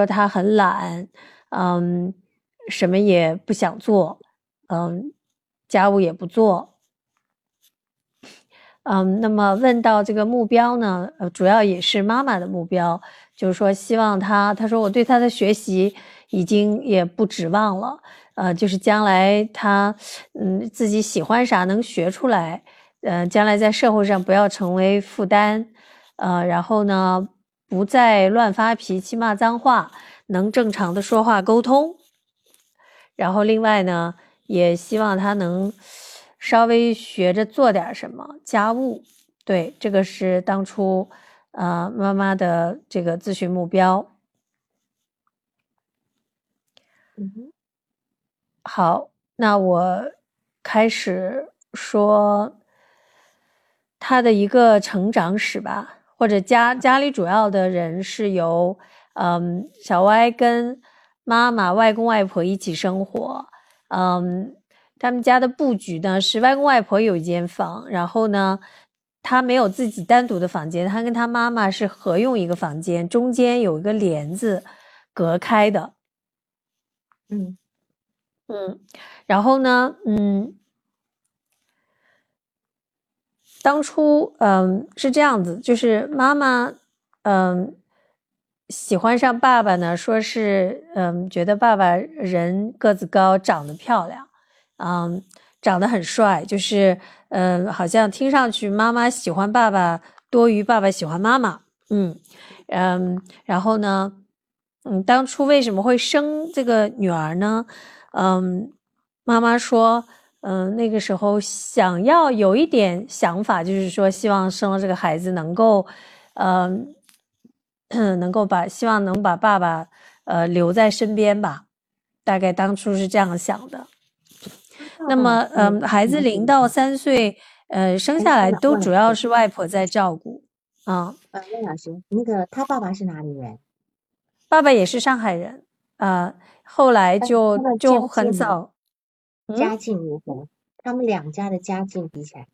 说他很懒，嗯，什么也不想做，嗯，家务也不做，嗯，那么问到这个目标呢，呃，主要也是妈妈的目标，就是说希望他，他说我对他的学习已经也不指望了，呃，就是将来他，嗯，自己喜欢啥能学出来，呃，将来在社会上不要成为负担，呃，然后呢。不再乱发脾气、骂脏话，能正常的说话沟通。然后另外呢，也希望他能稍微学着做点什么家务。对，这个是当初呃妈妈的这个咨询目标。嗯，好，那我开始说他的一个成长史吧。或者家家里主要的人是由，嗯，小歪跟妈妈、外公外婆一起生活，嗯，他们家的布局呢是外公外婆有一间房，然后呢，他没有自己单独的房间，他跟他妈妈是合用一个房间，中间有一个帘子隔开的，嗯嗯，然后呢，嗯。当初，嗯，是这样子，就是妈妈，嗯，喜欢上爸爸呢，说是，嗯，觉得爸爸人个子高，长得漂亮，嗯，长得很帅，就是，嗯，好像听上去妈妈喜欢爸爸多于爸爸喜欢妈妈，嗯，嗯，然后呢，嗯，当初为什么会生这个女儿呢？嗯，妈妈说。嗯，那个时候想要有一点想法，就是说希望生了这个孩子能够，嗯，能够把希望能把爸爸呃留在身边吧，大概当初是这样想的。那么，嗯，孩子零到三岁，呃，生下来都主要是外婆在照顾。啊，呃，魏老师，那个他爸爸是哪里人？爸爸也是上海人。啊，后来就就很早。家境如何？他们两家的家境比起来，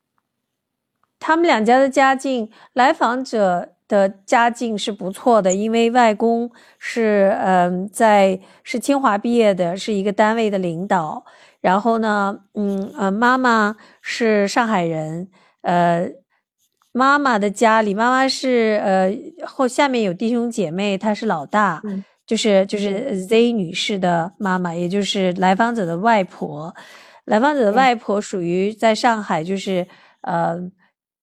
他们两家的家境，来访者的家境是不错的，因为外公是嗯在是清华毕业的，是一个单位的领导。然后呢，嗯呃，妈妈是上海人，呃，妈妈的家里，妈妈是呃后下面有弟兄姐妹，她是老大。就是就是 Z 女士的妈妈，也就是来访者的外婆。来访者的外婆属于在上海，就是呃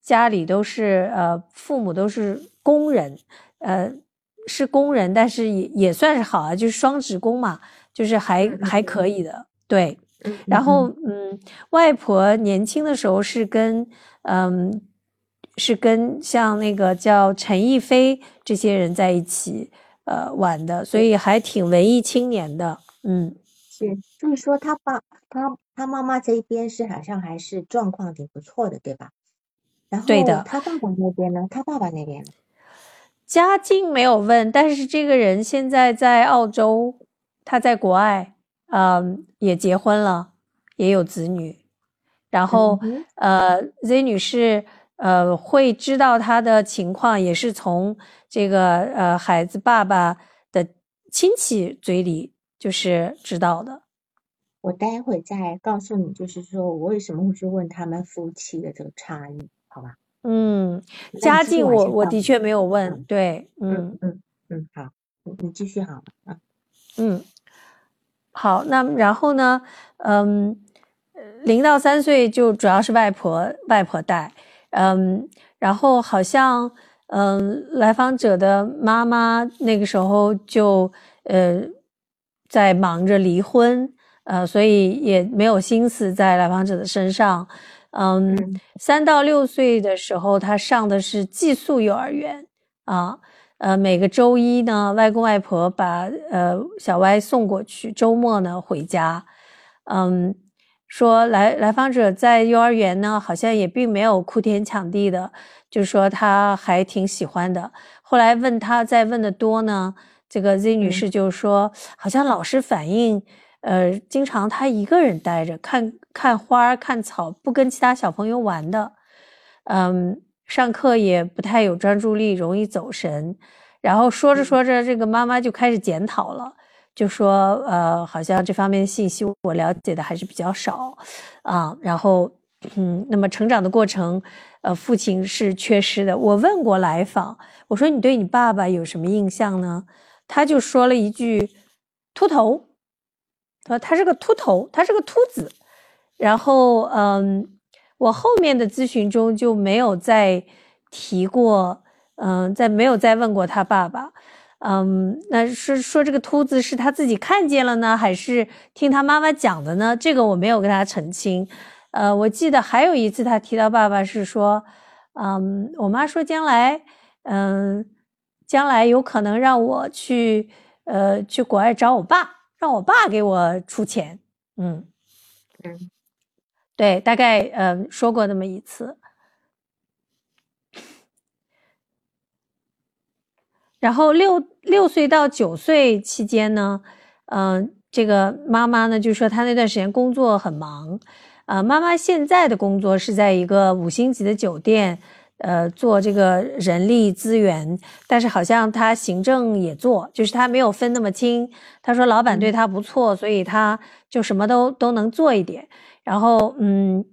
家里都是呃父母都是工人，呃是工人，但是也也算是好啊，就是双职工嘛，就是还还可以的。对，然后嗯，外婆年轻的时候是跟嗯是跟像那个叫陈逸飞这些人在一起。呃，晚的，所以还挺文艺青年的，嗯，是，就是说他爸他他妈妈这一边是好像还是状况挺不错的，对吧？然后对的，他爸爸那边呢？他爸爸那边呢？家境没有问，但是这个人现在在澳洲，他在国外，嗯，也结婚了，也有子女，然后呃，Z 女士。呃，会知道他的情况，也是从这个呃孩子爸爸的亲戚嘴里就是知道的。我待会再告诉你，就是说我为什么会去问他们夫妻的这个差异，好吧？嗯，家境我我的确没有问，对，嗯嗯嗯，好，你你继续好了啊，嗯，好，那然后呢，嗯，零到三岁就主要是外婆外婆带。嗯，然后好像，嗯，来访者的妈妈那个时候就，呃，在忙着离婚，呃，所以也没有心思在来访者的身上。嗯，三到六岁的时候，他上的是寄宿幼儿园啊，呃，每个周一呢，外公外婆把呃小歪送过去，周末呢回家，嗯。说来来访者在幼儿园呢，好像也并没有哭天抢地的，就是说他还挺喜欢的。后来问他再问的多呢，这个 Z 女士就说，好像老师反映，呃，经常他一个人待着，看看花看草，不跟其他小朋友玩的，嗯，上课也不太有专注力，容易走神。然后说着说着，这个妈妈就开始检讨了，就说呃，好像这方面的信息我了解的还是比较少啊。然后嗯，那么成长的过程，呃，父亲是缺失的。我问过来访，我说你对你爸爸有什么印象呢？他就说了一句秃头，他说他是个秃头，他是个秃子。然后嗯。我后面的咨询中就没有再提过，嗯，再没有再问过他爸爸，嗯，那是说这个秃子是他自己看见了呢，还是听他妈妈讲的呢？这个我没有跟他澄清。呃，我记得还有一次他提到爸爸是说，嗯，我妈说将来，嗯，将来有可能让我去，呃，去国外找我爸，让我爸给我出钱，嗯，嗯。对，大概呃说过那么一次。然后六六岁到九岁期间呢，嗯，这个妈妈呢就说她那段时间工作很忙，呃，妈妈现在的工作是在一个五星级的酒店，呃，做这个人力资源，但是好像她行政也做，就是她没有分那么清。她说老板对她不错，所以她就什么都都能做一点。然后，嗯，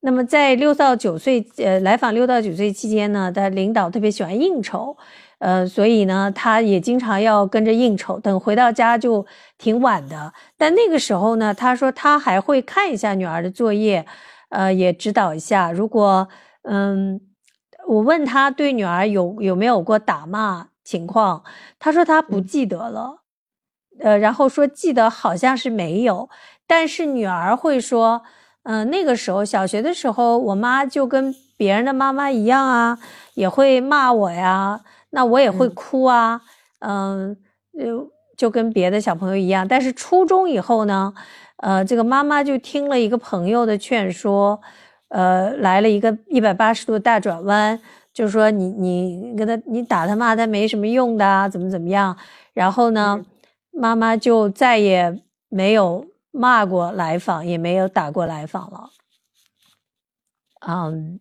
那么在六到九岁，呃，来访六到九岁期间呢，他领导特别喜欢应酬，呃，所以呢，他也经常要跟着应酬，等回到家就挺晚的。但那个时候呢，他说他还会看一下女儿的作业，呃，也指导一下。如果，嗯，我问他对女儿有有没有过打骂情况，他说他不记得了，呃，然后说记得好像是没有。但是女儿会说，嗯，那个时候小学的时候，我妈就跟别人的妈妈一样啊，也会骂我呀，那我也会哭啊，嗯，就就跟别的小朋友一样。但是初中以后呢，呃，这个妈妈就听了一个朋友的劝说，呃，来了一个一百八十度大转弯，就是说你你跟他你打他骂他没什么用的，啊怎么怎么样。然后呢，妈妈就再也没有。骂过来访，也没有打过来访了。嗯，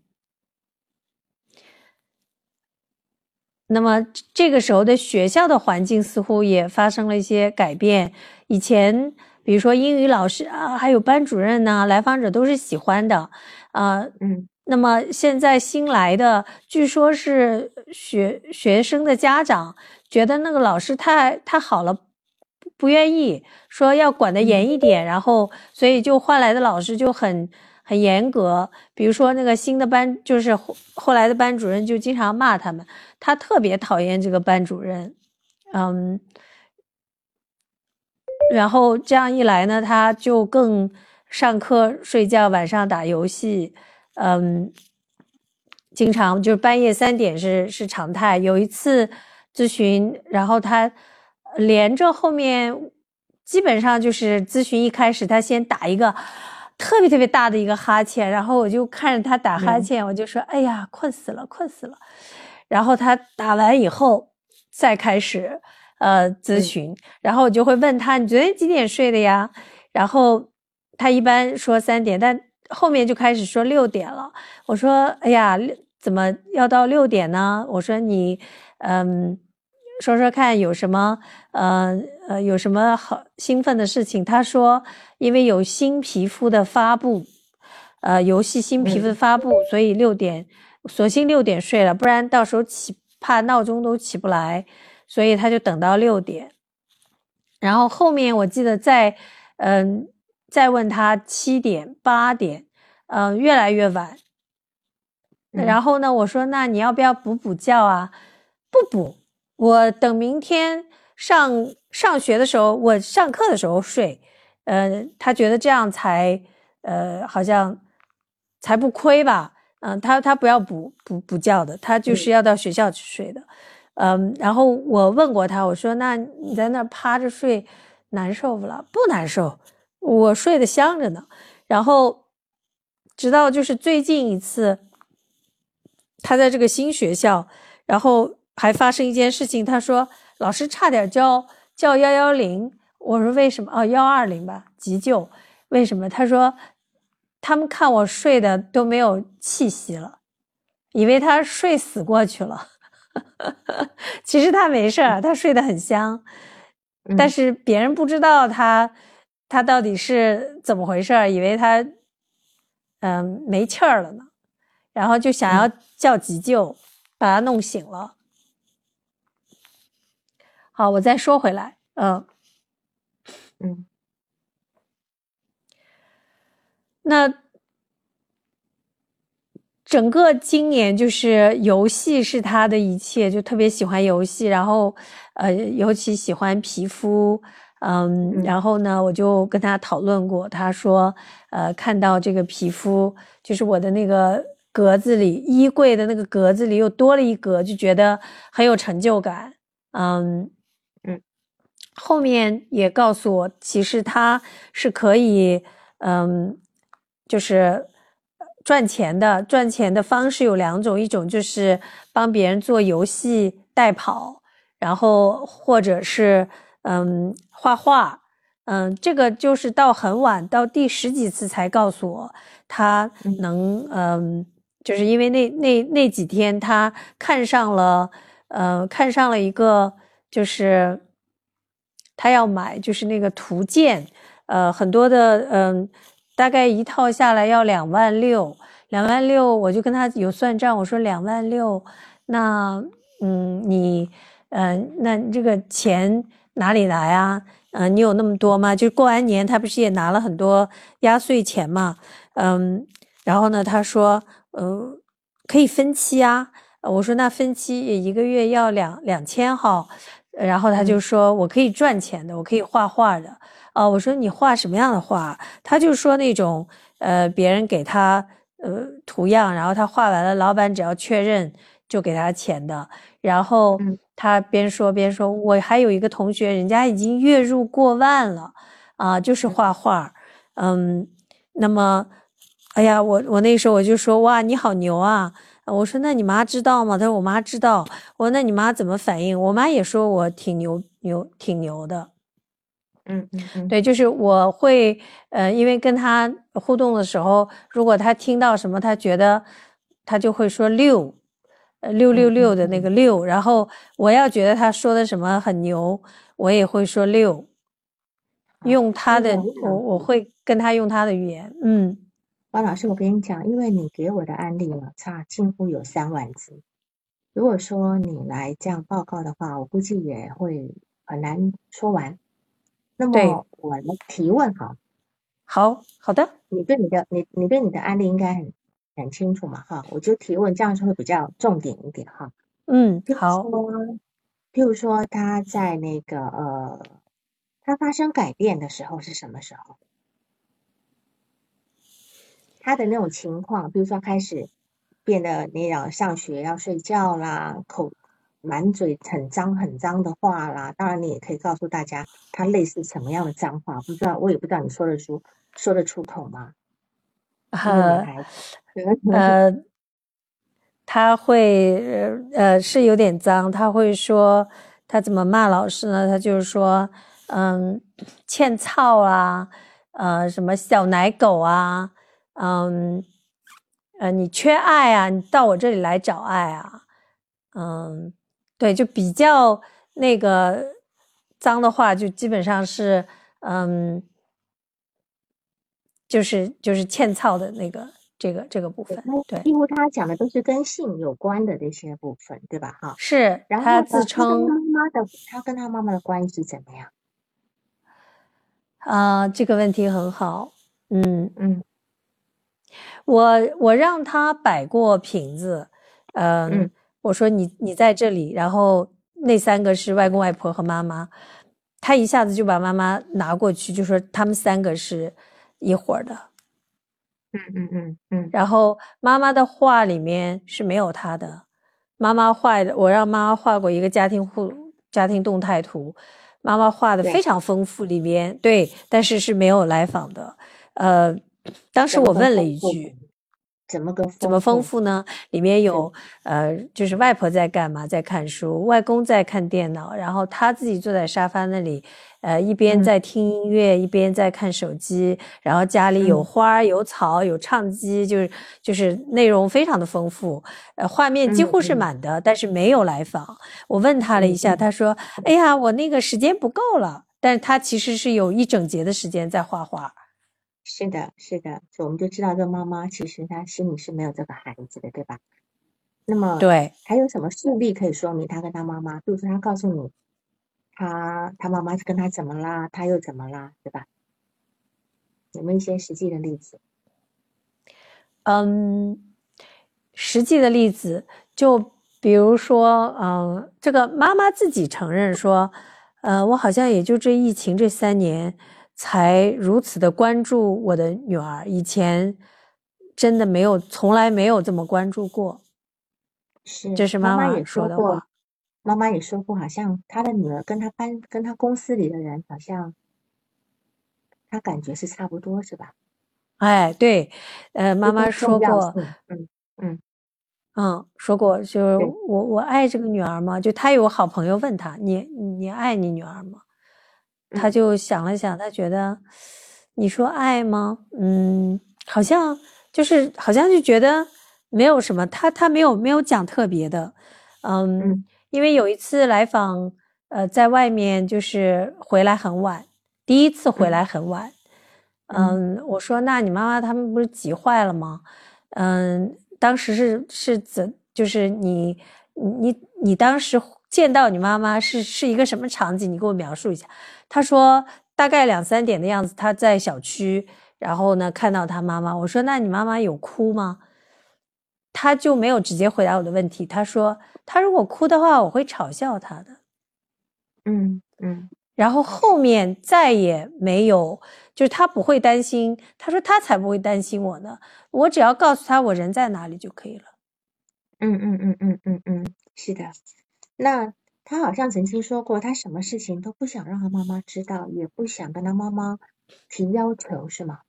那么这个时候的学校的环境似乎也发生了一些改变。以前，比如说英语老师啊，还有班主任呢，来访者都是喜欢的。啊，嗯，那么现在新来的，据说是学学生的家长觉得那个老师太太好了。不愿意说要管得严一点，然后所以就换来的老师就很很严格。比如说那个新的班，就是后后来的班主任就经常骂他们，他特别讨厌这个班主任，嗯，然后这样一来呢，他就更上课睡觉，晚上打游戏，嗯，经常就是半夜三点是是常态。有一次咨询，然后他。连着后面，基本上就是咨询一开始，他先打一个特别特别大的一个哈欠，然后我就看着他打哈欠，我就说：“哎呀，困死了，困死了。”然后他打完以后再开始呃咨询，然后我就会问他：“你昨天几点睡的呀？”然后他一般说三点，但后面就开始说六点了。我说：“哎呀，怎么要到六点呢？”我说：“你嗯。”说说看有什么呃呃有什么好兴奋的事情？他说，因为有新皮肤的发布，呃，游戏新皮肤的发布，所以六点，索性六点睡了，不然到时候起怕闹钟都起不来，所以他就等到六点。然后后面我记得再嗯再问他七点八点，嗯越来越晚。然后呢，我说那你要不要补补觉啊？不补。我等明天上上学的时候，我上课的时候睡，呃，他觉得这样才，呃，好像才不亏吧，嗯，他他不要补补补觉的，他就是要到学校去睡的，嗯，然后我问过他，我说那你在那趴着睡难受不了？不难受，我睡得香着呢。然后直到就是最近一次，他在这个新学校，然后。还发生一件事情，他说老师差点叫叫幺幺零，我说为什么？哦，幺二零吧，急救。为什么？他说他们看我睡的都没有气息了，以为他睡死过去了。其实他没事儿，他睡得很香，嗯但是别人不知道他他到底是怎么回事儿，以为他嗯没气儿了呢，然后就想要叫急救，把他弄醒了。好，我再说回来，嗯。嗯那整个今年就是游戏是他的一切，就特别喜欢游戏，然后呃，尤其喜欢皮肤，嗯，嗯然后呢，我就跟他讨论过，他说，呃，看到这个皮肤，就是我的那个格子里，衣柜的那个格子里又多了一格，就觉得很有成就感，嗯嗯，后面也告诉我，其实他是可以，嗯。就是赚钱的，赚钱的方式有两种，一种就是帮别人做游戏代跑，然后或者是嗯画画，嗯，这个就是到很晚，到第十几次才告诉我他能嗯，就是因为那那那几天他看上了，呃，看上了一个就是他要买就是那个图鉴，呃，很多的嗯。大概一套下来要两万六，两万六，我就跟他有算账，我说两万六，那嗯，你呃，那这个钱哪里来啊？嗯，你有那么多吗？就过完年，他不是也拿了很多压岁钱嘛？嗯，然后呢，他说，呃，可以分期啊。我说那分期也一个月要两两千哈，然后他就说我可以赚钱的，我可以画画的。哦，我说你画什么样的画？他就说那种，呃，别人给他呃图样，然后他画完了，老板只要确认就给他钱的。然后他边说边说，我还有一个同学，人家已经月入过万了，啊，就是画画，嗯，那么，哎呀，我我那时候我就说哇，你好牛啊！我说那你妈知道吗？他说我妈知道。我说那你妈怎么反应？我妈也说我挺牛牛挺牛的。嗯嗯嗯，对，就是我会，呃，因为跟他互动的时候，如果他听到什么，他觉得他就会说六，呃，六六六的那个六，然后我要觉得他说的什么很牛，我也会说六，用他的，我我会跟他用他的语言，嗯，王老师，我跟你讲，因为你给我的案例呢，差近乎有三万字，如果说你来这样报告的话，我估计也会很难说完。那么我来提问哈，好好的，你对你的你你对你的案例应该很很清楚嘛哈，我就提问，这样就会比较重点一点哈。嗯，好。譬如说他在那个呃，他发生改变的时候是什么时候？他的那种情况，比如说开始变得那样上学要睡觉啦，口。满嘴很脏很脏的话啦，当然你也可以告诉大家，他类似什么样的脏话，不知道我也不知道你说得出说得出口吗？呃呃，他会呃是有点脏，他会说他怎么骂老师呢？他就是说，嗯，欠操啊，呃，什么小奶狗啊，嗯，呃，你缺爱啊，你到我这里来找爱啊，嗯。对，就比较那个脏的话，就基本上是，嗯，就是就是欠操的那个这个这个部分。对，几乎他讲的都是跟性有关的这些部分，对吧？哈，是。然后他自称妈妈的，他跟他妈妈的关系怎么样？啊，这个问题很好。嗯嗯，我我让他摆过瓶子，嗯。我说你你在这里，然后那三个是外公外婆和妈妈，他一下子就把妈妈拿过去，就说他们三个是一伙的。嗯嗯嗯嗯。然后妈妈的画里面是没有他的，妈妈画的，我让妈妈画过一个家庭户家庭动态图，妈妈画的非常丰富，里面对，但是是没有来访的。呃，当时我问了一句。怎么个怎么丰富？呢？里面有呃，就是外婆在干嘛，在看书，外公在看电脑，然后他自己坐在沙发那里，呃，一边嗯在听音乐，一边在看手机，然后家里有嗯花儿、有草、有唱机，就是就是内容非常的丰富，呃，画面几乎是满的，但是没有来访。我问他了一下，他说：“哎呀，我那个时间不够了。”但是他其实是有一整节的时间在画画。是的，是的，所以我们就知道这妈妈其实她心里是没有这个孩子的，对吧？那么对，还有什么事例可以说明他跟他妈妈？比如说他告诉你，他他妈妈跟他怎么啦，他又怎么啦，对吧？有没有一些实际的例子？嗯，实际的例子，就比如说，嗯，这个妈妈自己承认说，呃，我好像也就这疫情这三年才如此的关注我的女儿，以前真的没有，从来没有这么关注过。是，这是妈妈也说的话，妈妈也说过，好像她的女儿跟她班跟她公司里的人，好像她感觉是差不多，是吧？哎，对，呃，妈妈说过，嗯嗯嗯，说过，就是我我爱这个女儿吗？就她有好朋友问她，你你爱你女儿吗？他嗯就想了想，他觉得，你说爱吗？嗯，好像就是好像就觉得没有什么，他他没有没有讲特别的，嗯，嗯因为有一次来访，呃，在外面就是回来很晚，第一次回嗯来很晚，嗯嗯，我说那你妈妈他们不是急坏了吗？嗯，当时是是怎，就是你你你当时见到你妈妈是是一个什么场景？你给我描述一下。他说大概两三点的样子，他在小区，然后呢看到他妈妈。我说那你妈妈有哭吗？他就没有直接回答我的问题。他说他如果哭的话，我会嘲笑他的。嗯嗯然后后面再也没有，就是他不会担心。他说他才不会担心我呢，我只要告诉他我人在哪里就可以了。嗯嗯嗯嗯嗯嗯，是的。那他好像曾经说过，他什么事情都不想让他妈妈知道，也不想跟他妈妈提要求，是吗？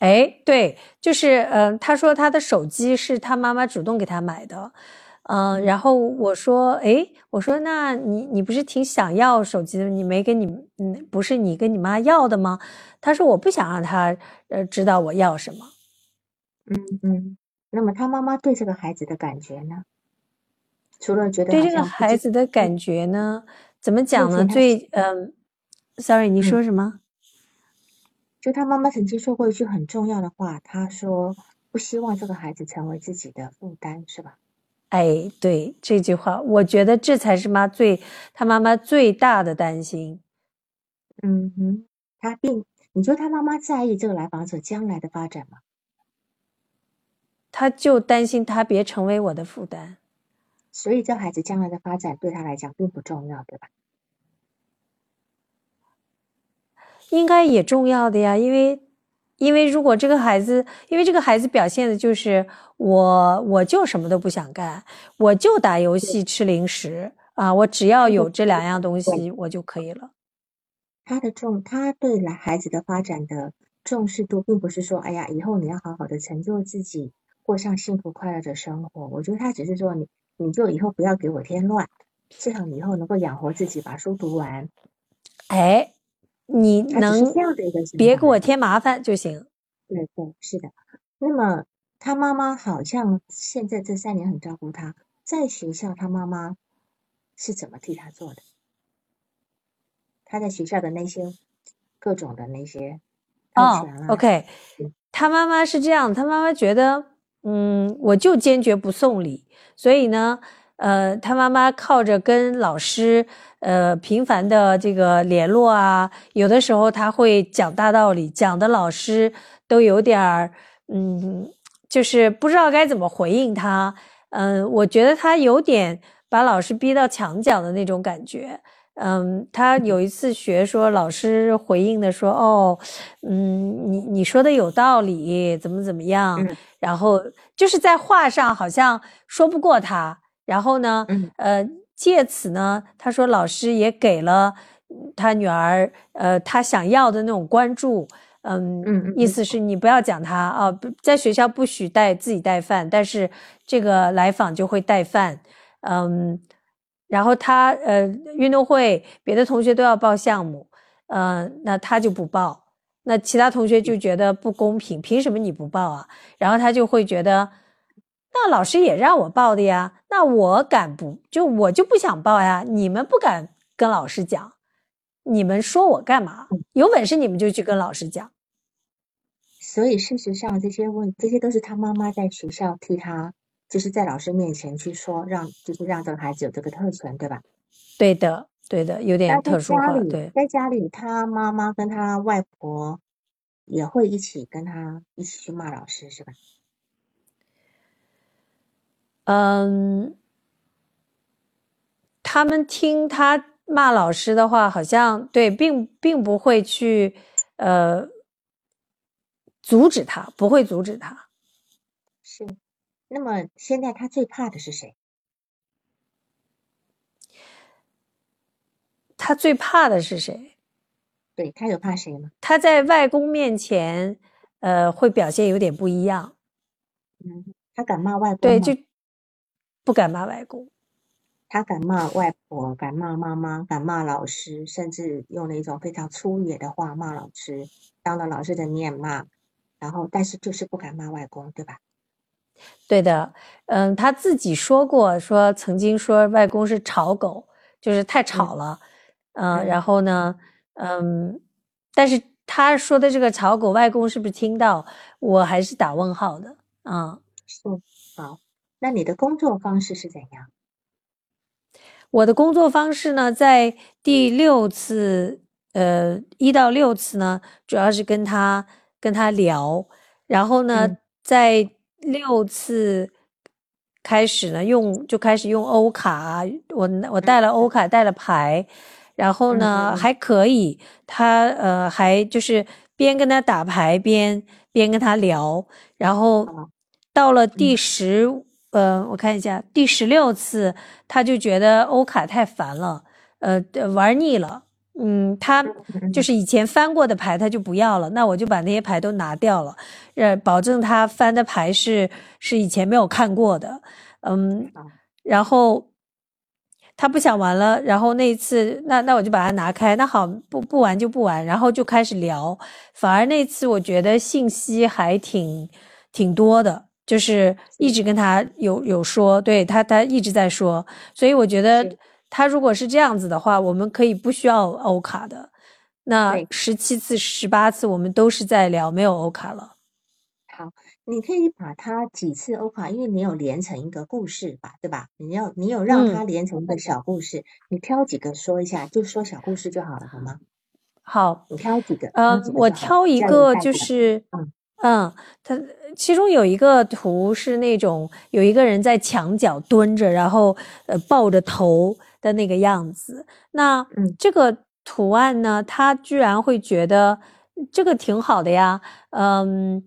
哎，对，就是嗯、呃他说他的手机是他妈妈主动给他买的，嗯、然后我说，哎，我说那你你不是挺想要手机的，你没跟你嗯，不是你跟你妈要的吗？他说我不想让他呃知道我要什么。嗯嗯。那么他妈妈对这个孩子的感觉呢？除了觉得对这个孩子的感觉呢，怎么讲呢？最嗯，sorry，你嗯说什么？就他妈妈曾经说过一句很重要的话，他说不希望这个孩子成为自己的负担，是吧？哎，对这句话，我觉得这才是妈最他妈妈最大的担心。嗯哼，他并你说他妈妈在意这个来访者将来的发展吗？他就担心他别成为我的负担。所以这孩子将来的发展对他来讲并不重要，对吧？应该也重要的呀，因为，因为如果这个孩子，因为这个孩子表现的就是我，我就什么都不想干，我就打游戏、吃零食啊，我只要有这两样东西，我就可以了。他的重，他对来孩子的发展的重视度，并不是说，哎呀，以后你要好好的成就自己，过上幸福快乐的生活。我觉得他只是说你，你就以后不要给我添乱，至少你以后能够养活自己，把书读完。哎，你能别给我添麻烦就行。对对，是的。那么他妈妈好像现在这三年很照顾他，在学校他妈妈是怎么替他做的？他在学校的那些各种的那些特哦，，OK，嗯他妈妈是这样，他妈妈觉得，嗯，我就坚决不送礼，所以呢，呃，他妈妈靠着跟老师，呃，频繁的这个联络啊，有的时候他会讲大道理，讲的老师都有点儿，嗯，就是不知道该怎么回应他，嗯，我觉得他有点把老师逼到墙角的那种感觉。嗯，他有一次学说，老师回应的说：“哦，嗯，你你说的有道理，怎么怎么样？”嗯。然后就是在话上好像说不过他，然后呢，嗯。呃，借此呢，他说老师也给了他女儿呃他想要的那种关注，嗯嗯，意思。是你不要讲他啊，不在学校不许带自己带饭，但是这个来访就会带饭，嗯，然后他呃运动会别的同学都要报项目，嗯，那他就不报，那其他同学就觉得不公平，凭什么你不报啊？然后他就会觉得。那老师也让我报的呀，那我敢不就我就不想报呀？你们不敢跟老师讲，你们说我干嘛？有本事你们就去跟老师讲。所以事实上，这些问这些都是他妈妈在学校替他，就是在老师面前去说，让就是让这个孩子有这个特权，对吧？对的，对的，有点特殊化。对，在家里，他妈妈跟他外婆也会一起跟他一起去骂老师，是吧？嗯，他们听他骂老师的话，好像对，并并不会去呃阻止他，不会阻止他。是，那么现在他最怕的是谁？他最怕的是谁？对他有怕谁吗？他在外公面前，呃，会表现有点不一样。嗯，他敢骂外公对，就。不敢骂外公，他敢骂外婆，敢骂妈妈，敢骂老师，甚至用了一种非常粗野的话骂老师，当了老师的面骂，然后但是就是不敢骂外公，对吧？对的，嗯，他自己说过，说曾经说外公是吵狗，就是太吵了，嗯，然后呢，嗯，但是他说的这个吵狗，外公是不是听到？我还是打问号的，嗯，是好。那你的工作方式是怎样？我的工作方式呢，在第六次，呃，一到六次呢，主要是跟他跟他聊，然后呢，在六次开始呢，用就开始用欧卡，我我带了欧卡，带了牌，然后呢还可以，他呃还就是边跟他打牌边边跟他聊，然后到了第十。呃，我看一下第十六次，他就觉得欧卡太烦了，呃，玩腻了。嗯，他就是以前翻过的牌，他就不要了。那我就把那些牌都拿掉了，呃，保证他翻的牌是是以前没有看过的。嗯，然后他不想玩了，然后那一次，那那我就把它拿开。那好，不不玩就不玩，然后就开始聊。反而那次我觉得信息还挺挺多的。就是一直跟他有有说，对他他一直在说，所以我觉得他如果是这样子的话，我们可以不需要欧卡的。那十七次、十八次我们都是在聊，没有欧卡了。好，你可以把它几次欧卡，因为你有连成一个故事吧，对吧？你要你有让它连成一个小故事，你挑几个说一下，就说小故事就好了，好吗？好，你挑几个？呃，我挑一个就是，嗯嗯，他。其中有一个图是那种有一个人在墙角蹲着，然后呃抱着头的那个样子。那这个图案呢，他居然会觉得这个挺好的呀。嗯，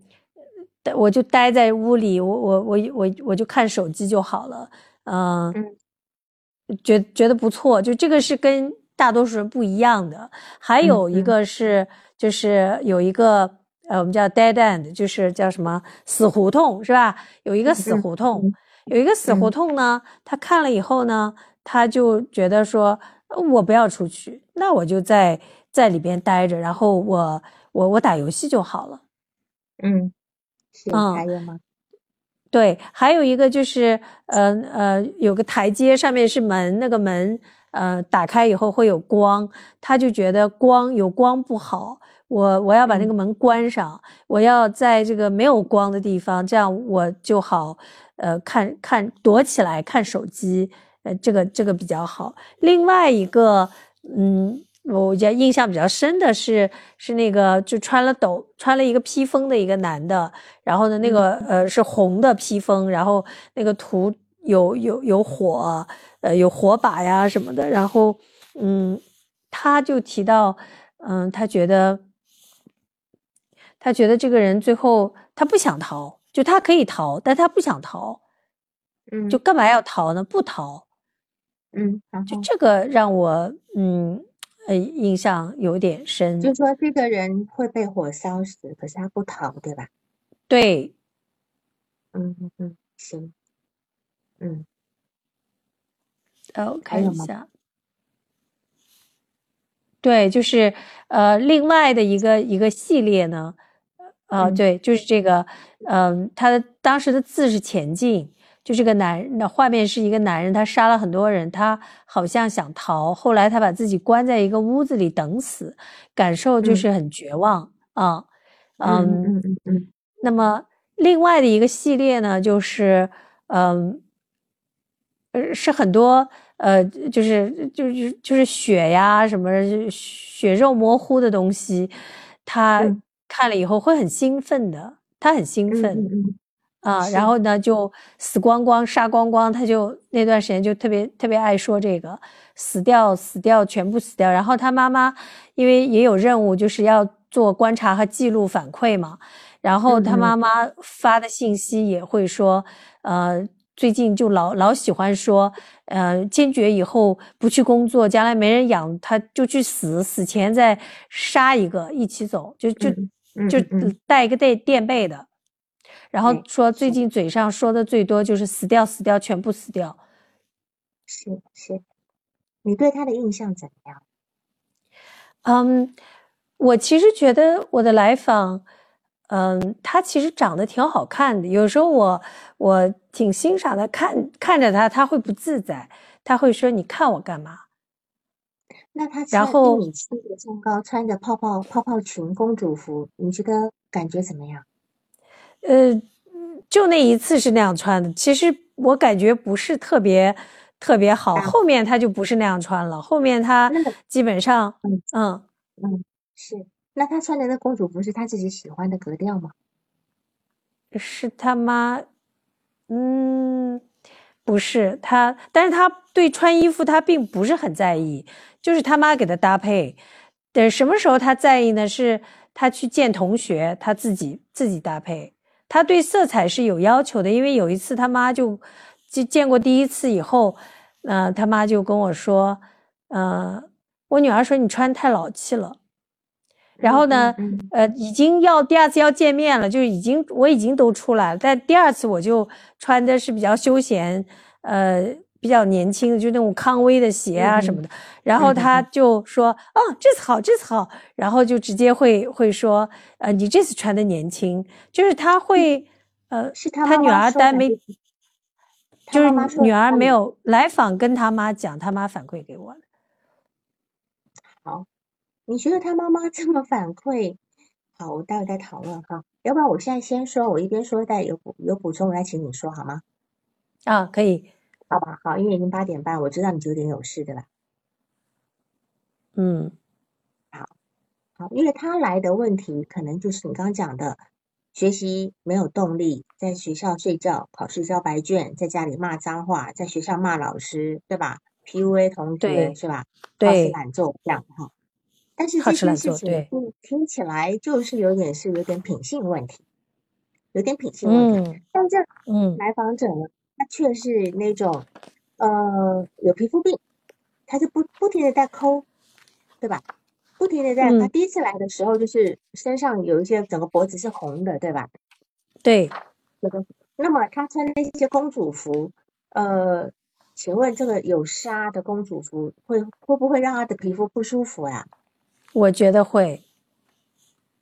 我就待在屋里，我我我我我就看手机就好了。嗯，觉觉得不错，就这个是跟大多数人不一样的。还有一个是，就是有一个。呃，我们叫 dead end，就是叫什么死胡同，是吧？有一个死胡同，有一个死胡同呢。他看了以后呢，他就觉得说，我不要出去，那我就在在里边待着，然后我我我打游戏就好了。嗯，嗯，还有吗？对，还有一个就是，呃呃，有个台阶，上面是门，那个门，呃，打开以后会有光，他就觉得光有光不好。我我要把那个门关上，我要在这个没有光的地方，这样我就好，呃，看看躲起来看手机，呃，这个这个比较好。另外一个，嗯，我觉得印象比较深的是，是那个就穿了斗穿了一个披风的一个男的，然后呢，那个呃是红的披风，然后那个图有有有火，呃，有火把呀什么的，然后嗯，他就提到，嗯，他觉得。他觉得这个人最后他不想逃，就他可以逃，但他不想逃，嗯，就干嘛要逃呢？不逃，嗯，就这个让我嗯呃印象有点深。就是说这个人会被火烧死，可是他不逃，对吧？对，嗯嗯嗯，行，嗯，呃，我还有吗？看一下。对，就是呃，另外的一个一个系列呢，呃，嗯对，就是这个，嗯、他的当时的字是前进，就这个男人，那画面是一个男人，他杀了很多人，他好像想逃，后来他把自己关在一个屋子里等死，感受就嗯。是很绝望啊，嗯那么另外的一个系列呢，就是嗯，呃，是很多呃，就是就是就是血呀什么血肉模糊的东西，他嗯。看了以后会很兴奋的，他很兴嗯奋啊，然后呢就死光光杀光光，他就那段时间就特别特别爱说这个死掉死掉全部死掉，然后他妈妈因为也有任务，就是要做观察和记录反馈嘛。然后他妈妈发的信息也会说，呃，最近就老老喜欢说，呃，坚决以后不去工作，将来没人养，他就去死，死前再杀一个一起走，就就就带一个垫垫背的。然后说最近嘴上说的最多就是死掉死掉全部死掉。是是，你对他的印象怎么样？嗯，我其实觉得我的来访，嗯，他其实长得挺好看的。有时候我我挺欣赏他，看看着他，他会不自在，他会说：“你看我干嘛那他然后米七的身高，穿着泡泡泡泡裙、公主服，你觉得感觉怎么样？？”呃，就那一次是那样穿的，其实我感觉不是特别特别好。啊后面他就不是那样穿了，后面他基本上，嗯嗯，嗯，是。那他穿的那公主服是他自己喜欢的格调吗？是他妈，嗯，不是他，但是他对穿衣服他并不是很在意，就是他妈给他搭配。等什么时候他在意呢？是他去见同学，他自己自己搭配。他对色彩是有要求的，因为有一次他妈就就见过第一次以后，呃，他妈就跟我说，呃，我女儿说你穿太老气了。然后呢，呃，已经要第二次要见面了，就已经我已经都出来了，但第二次我就穿的是比较休闲，呃，比较年轻的，就那种康威的鞋啊嗯什么的。然后嗯他就说：“哦，这次好，这次好。”然后就直接会会说：“呃，你这次穿的年轻。”就是他会，呃，是他他女儿单没就是女儿没有来访跟他妈讲，他妈反馈给我的。好，你觉得他妈妈这么反馈？好，我待会再讨论哈。要不然我现在先说，我一边说带有补有补充，我来请你说好吗？啊，可以，好吧，好，因为已经八点半，我知道你九点有事，对吧？嗯好，好因为他来的问题可能就是你刚刚讲的，学习没有动力，在学校睡觉，考试交白卷，在家里骂脏话，在学校骂老师，对吧？PUA 同学是吧？好吃对懒做这样哈。但是这些事情听听起来就是有点是有点品性问题，有点品性问题。嗯但这嗯来访者呢，他却是那种呃有皮肤病，他就不不停的在抠，对吧？不停的在，他嗯第一次来的时候就是身上有一些整个脖子是红的，对吧？对，那个，那么他穿那些公主服，呃，请问这个有纱的公主服会会不会让他的皮肤不舒服呀、我觉得会。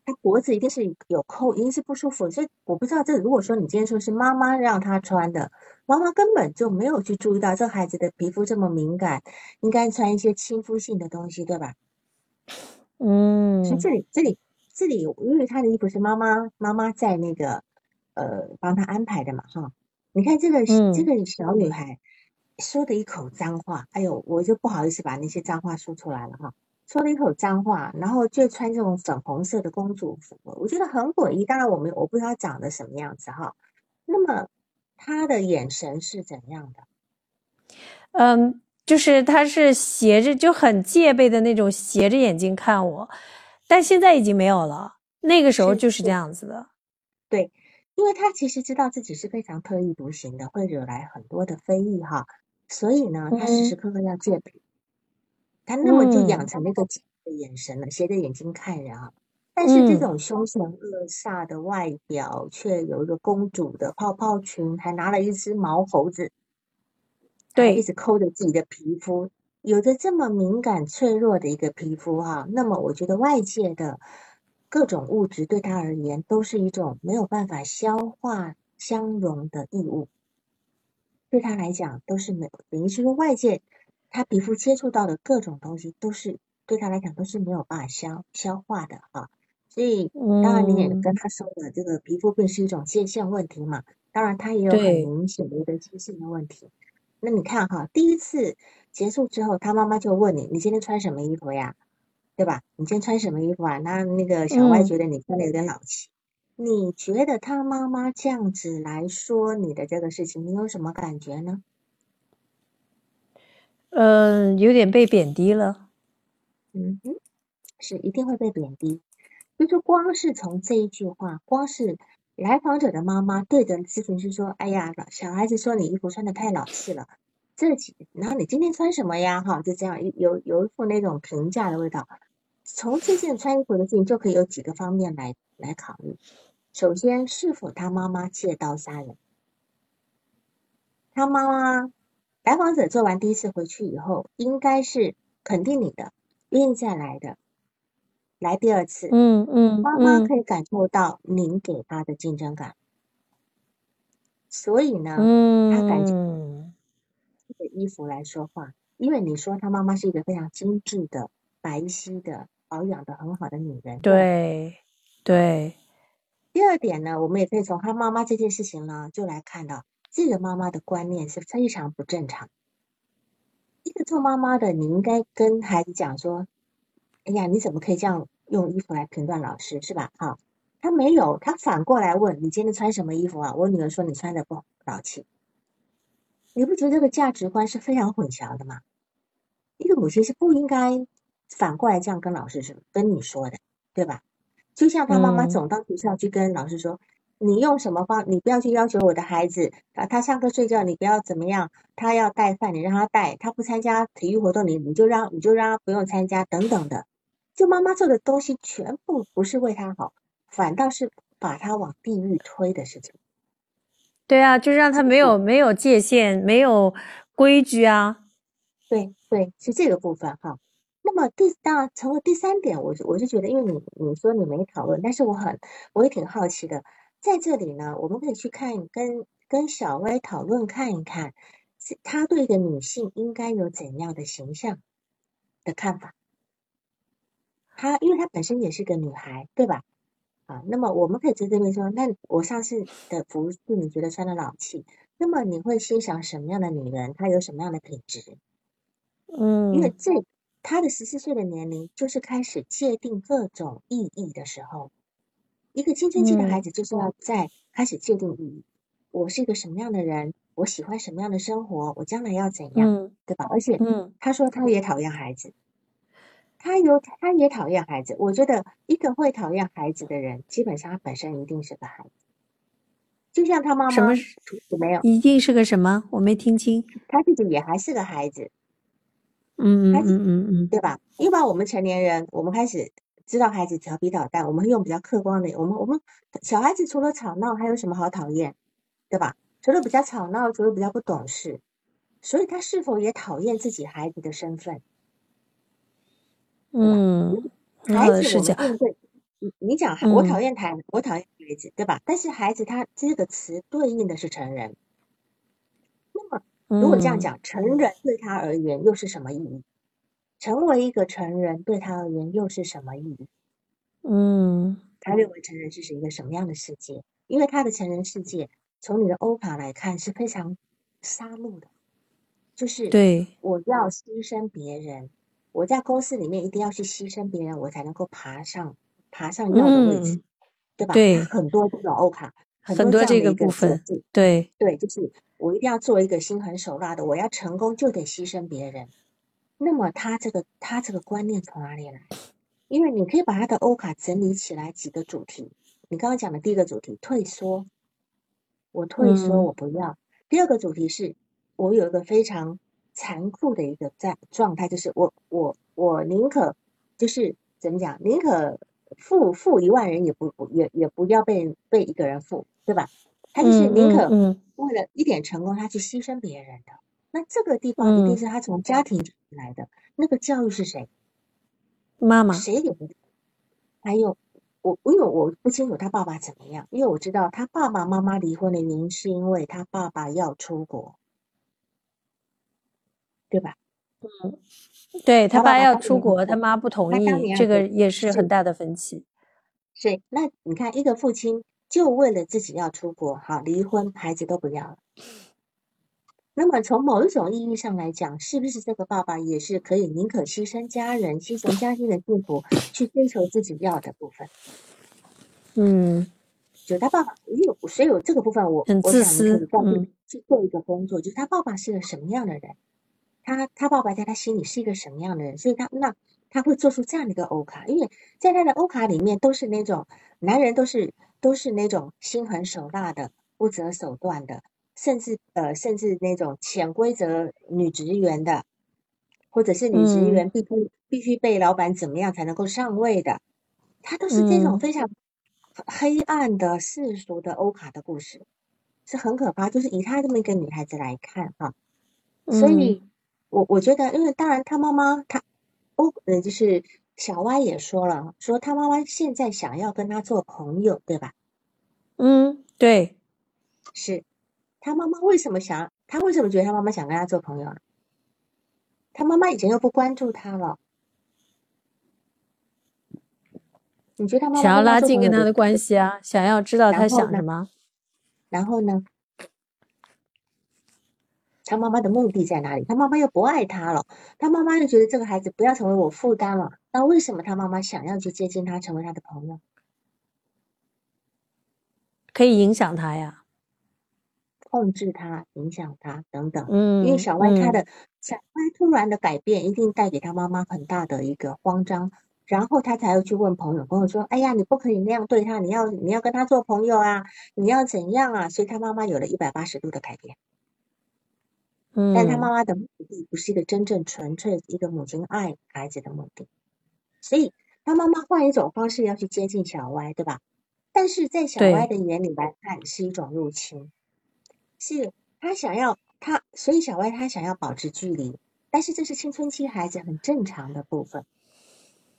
他脖子一定是有扣，一定是不舒服。所以我不知道这如果说你今天说是妈妈让他穿的，妈妈根本就没有去注意到这孩子的皮肤这么敏感，应该穿一些亲肤性的东西，对吧？嗯所以嗯这里这里这里，因为他的衣服是妈妈妈妈在那个呃帮他安排的嘛，哈。你看这个、这嗯个小女孩说的一口脏话，哎呦，我就不好意思把那些脏话说出来了哈。说了一口脏话，然后就穿这种粉红色的公主服，我觉得很诡异。当然，我们我不知道她长得什么样子哈。那么他的眼神是怎样的？嗯，就是他是斜着，就很戒备的那种斜着眼睛看我，但现在已经没有了。那个时候就是这样子的。对，因为他其实知道自己是非常特立独行的，会惹来很多的非议哈，所以呢，他时时嗯刻刻要戒备。他那么就嗯。养成那个的眼神了，斜着眼睛看人啊。但是这嗯，种凶神恶煞的外表，却有一个公主的泡泡裙，还拿了一只毛猴子，对一，直抠着自己的皮肤，有着这么敏感脆弱的一个皮肤哈、那么我觉得外界的各种物质对他而言都是一种没有办法消化相融的异物，对他来讲都是没有，等于是说外界他皮肤接触到的各种东西都是对他来讲都是没有办法消消化的哈、所以当然你也嗯，跟他说了，这个皮肤病是一种界限问题嘛，当然他也有很，明显的一个界限的问题。那你看哈，第一次结束之后，他妈妈就问你：“你今天穿什么衣服呀？对吧？你今天穿什么衣服啊？”那那个小歪嗯。觉得你穿的有点老气。你觉得他妈妈这样子来说你的这个事情，你有什么感觉呢？嗯，有点被贬低了。嗯，是一定会被贬低。就是光是从这一句话，光是来访者的妈妈对着咨询师说：“哎呀，小孩子说你衣服穿的太老气了。”这几，然后你今天穿什么呀？哈，就这样有有一副那种评价的味道。从这件穿衣服的事情就可以有几个方面来来考虑。首先，是否他妈妈借刀杀人？他妈妈来访者做完第一次回去以后，应该是肯定你的，愿意再来的，来第二次。嗯嗯妈妈嗯可以感受到您给他的竞争感，所以呢，嗯他感觉嗯，这个衣服来说话，因为你说他妈妈是一个非常精致的、白皙的、保养的很好的女人。对对，第二点呢，我们也可以从他妈妈这件事情呢，就来看到这个妈妈的观念是非常不正常。一个做妈妈的，你应该跟孩子讲说：“哎呀，你怎么可以这样用衣服来评断老师，是吧？”哈，他没有，他反过来问你今天穿什么衣服啊？我女儿说你穿的不老气，你不觉得这个价值观是非常混淆的吗？一个母亲是不应该反过来这样跟老师说，跟你说的，对吧？就像他妈妈嗯总到学校去跟老师说，你用什么方，你不要去要求我的孩子啊，他上课睡觉你不要怎么样，他要带饭你让他带，他不参加体育活动你你就让你就让他不用参加等等的，就妈妈做的东西全部不是为他好，反倒是把他往地狱推的事情。对啊，就让他没有没有界限，没有规矩啊。对对，是这个部分哈。那么第当然成为第三点，我是我是觉得，因为你你说你没讨论，但是我很我也挺好奇的，在这里呢，我们可以去看跟跟小薇讨论看一看，是她对一个女性应该有怎样的形象的看法。她因为她本身也是个女孩，对吧？啊，那么我们可以在这边说，那我上次的服饰你觉得穿的老气，那么你会欣赏什么样的女人？她有什么样的品质？嗯因为嗯这她的十四岁的年龄，就是开始界定各种意义的时候。一个青春期的孩子就是要在开始界定意义。我是一个什么样的人？我喜欢什么样的生活？我将来要怎样？嗯对吧？而且嗯他说他也讨厌孩子，他有他也讨厌孩子。我觉得一个会讨厌孩子的人，基本上他本身一定是个孩子。就像他妈妈什么是没有，一定是个什么？我没听清。他自己也还是个孩子。嗯嗯嗯嗯，对吧？一般我们成年人，我们开始知道孩子调皮捣蛋，我们会用比较客观的，我们我们小孩子除了吵闹，还有什么好讨厌，对吧？除了比较吵闹，除了比较不懂事，所以他是否也讨厌自己孩子的身份？嗯，孩子我们的视角。面对你，你讲嗯我讨厌孩，我讨厌孩子，对吧？但是孩子他这个词对应的是成人，那么如果这样嗯讲，成人对他而言又是什么意义？成为一个成人对他而言又是什么意义？嗯他认为成人是一个什么样的世界？因为他的成人世界，从你的欧卡来看是非常杀戮的，就是对，我要牺牲别人，我在公司里面一定要去牺牲别人，我才能够爬上爬上要的位置，嗯对吧？对很多这种欧卡，很多这样的一个部分对，对，就是我一定要做一个心狠手辣的，我要成功就得牺牲别人。那么他这个他这个观念从哪里来？因为你可以把他的欧卡整理起来几个主题。你刚刚讲的第一个主题退缩，我退缩，嗯我不要。第二个主题是，我有一个非常残酷的一个在状态，就是我我我宁可就是怎么讲，宁可负负一万人也不也也不要被被一个人负，对吧？他就是宁可为了一点成功，他去牺牲别人的。那这个地方一定是他从家庭来的，那个教育是谁？妈妈？谁给的？还有我，因为我不清楚他爸爸怎么样，因为我知道他爸爸妈妈离婚的原因是因为他爸爸要出国。对吧？嗯，对他爸要出国，他妈不同意，这个也是很大的分歧。是，那你看，一个父亲就为了自己要出国，好离婚，孩子都不要了。那么从某一种意义上来讲，是不是这个爸爸也是可以宁可牺牲家人、牺牲家庭的幸福，去追求自己要的部分？嗯，就他爸爸，因为所以有这个部分，我很自私，嗯，去做一个工作，就是他爸爸是个什么样的人？他他爸爸在他心里是一个什么样的人？所以他那他会做出这样的一个欧卡，因为在他的欧卡里面都是那种男人都是都是那种心狠手辣的、不择手段的，甚至呃甚至那种潜规则女职员的，或者是女职员必须必须被老板怎么样才能够上位的，他都是这种非常黑暗的世俗的欧卡的故事，是很可怕。就是以她这么一个女孩子来看哈，所以。我我觉得，因为当然他妈妈他，哦，呃，就是小歪也说了，说他妈妈现在想要跟他做朋友，对吧？嗯，对，是他妈妈为什么想？他为什么觉得他妈妈想跟他做朋友？他妈妈以前又不关注他了，你觉得他妈妈想要拉近跟他的关系啊？想要知道他想什么？然后呢？他妈妈的目的在哪里？他妈妈又不爱他了，他妈妈又觉得这个孩子不要成为我负担了。那为什么他妈妈想要去接近他，成为他的朋友？可以影响他呀，控制他，影响他等等。嗯，因为小歪他的小歪突然的改变，一定带给他妈妈很大的一个慌张，然后他才会去问朋友，朋友说：“哎呀，你不可以那样对他，你要你要跟他做朋友啊，你要怎样啊？”所以他妈妈有了一百八十度的改变。但他妈妈的目的不是一个真正纯粹一个母亲爱孩子的目的，所以他妈妈换一种方式要去接近小歪，对吧？但是在小歪的眼里来看是一种入侵，是他想要他，所以小歪他想要保持距离，但是这是青春期孩子很正常的部分。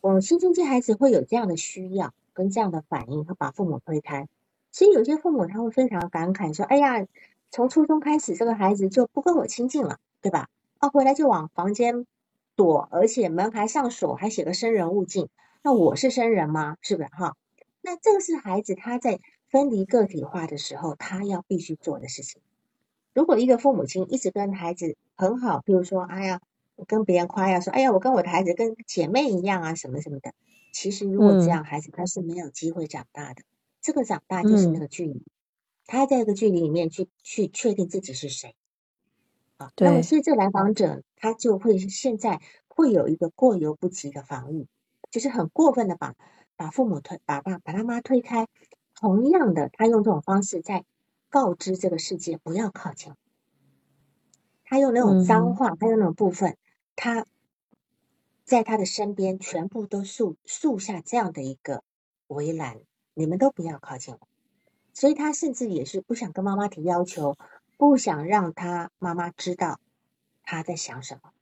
我青春期孩子会有这样的需要跟这样的反应，会把父母推开，所以有些父母他会非常感慨说：“哎呀。”从初中开始，这个孩子就不跟我亲近了，对吧？啊，回来就往房间躲，而且门还上锁，还写个生人勿近。那我是生人吗？是不是哈？那这个是孩子他在分离个体化的时候，他要必须做的事情。如果一个父母亲一直跟孩子很好，比如说，哎呀，我跟别人夸耀说，哎呀，我跟我的孩子跟姐妹一样啊，什么什么的。其实如果这样，孩子他是没有机会长大的。这个长大就是那个距离。他在这个距离里面去去确定自己是谁，啊，那么所以这个来访者他就会现在会有一个过犹不及的防御，就是很过分的把把父母推把爸把他妈推开，同样的他用这种方式在告知这个世界不要靠近，他用那种脏话，他用那种部分，他在他的身边全部都竖竖下这样的一个围栏，你们都不要靠近我。所以他甚至也是不想跟妈妈提要求，不想让他妈妈知道他在想什么。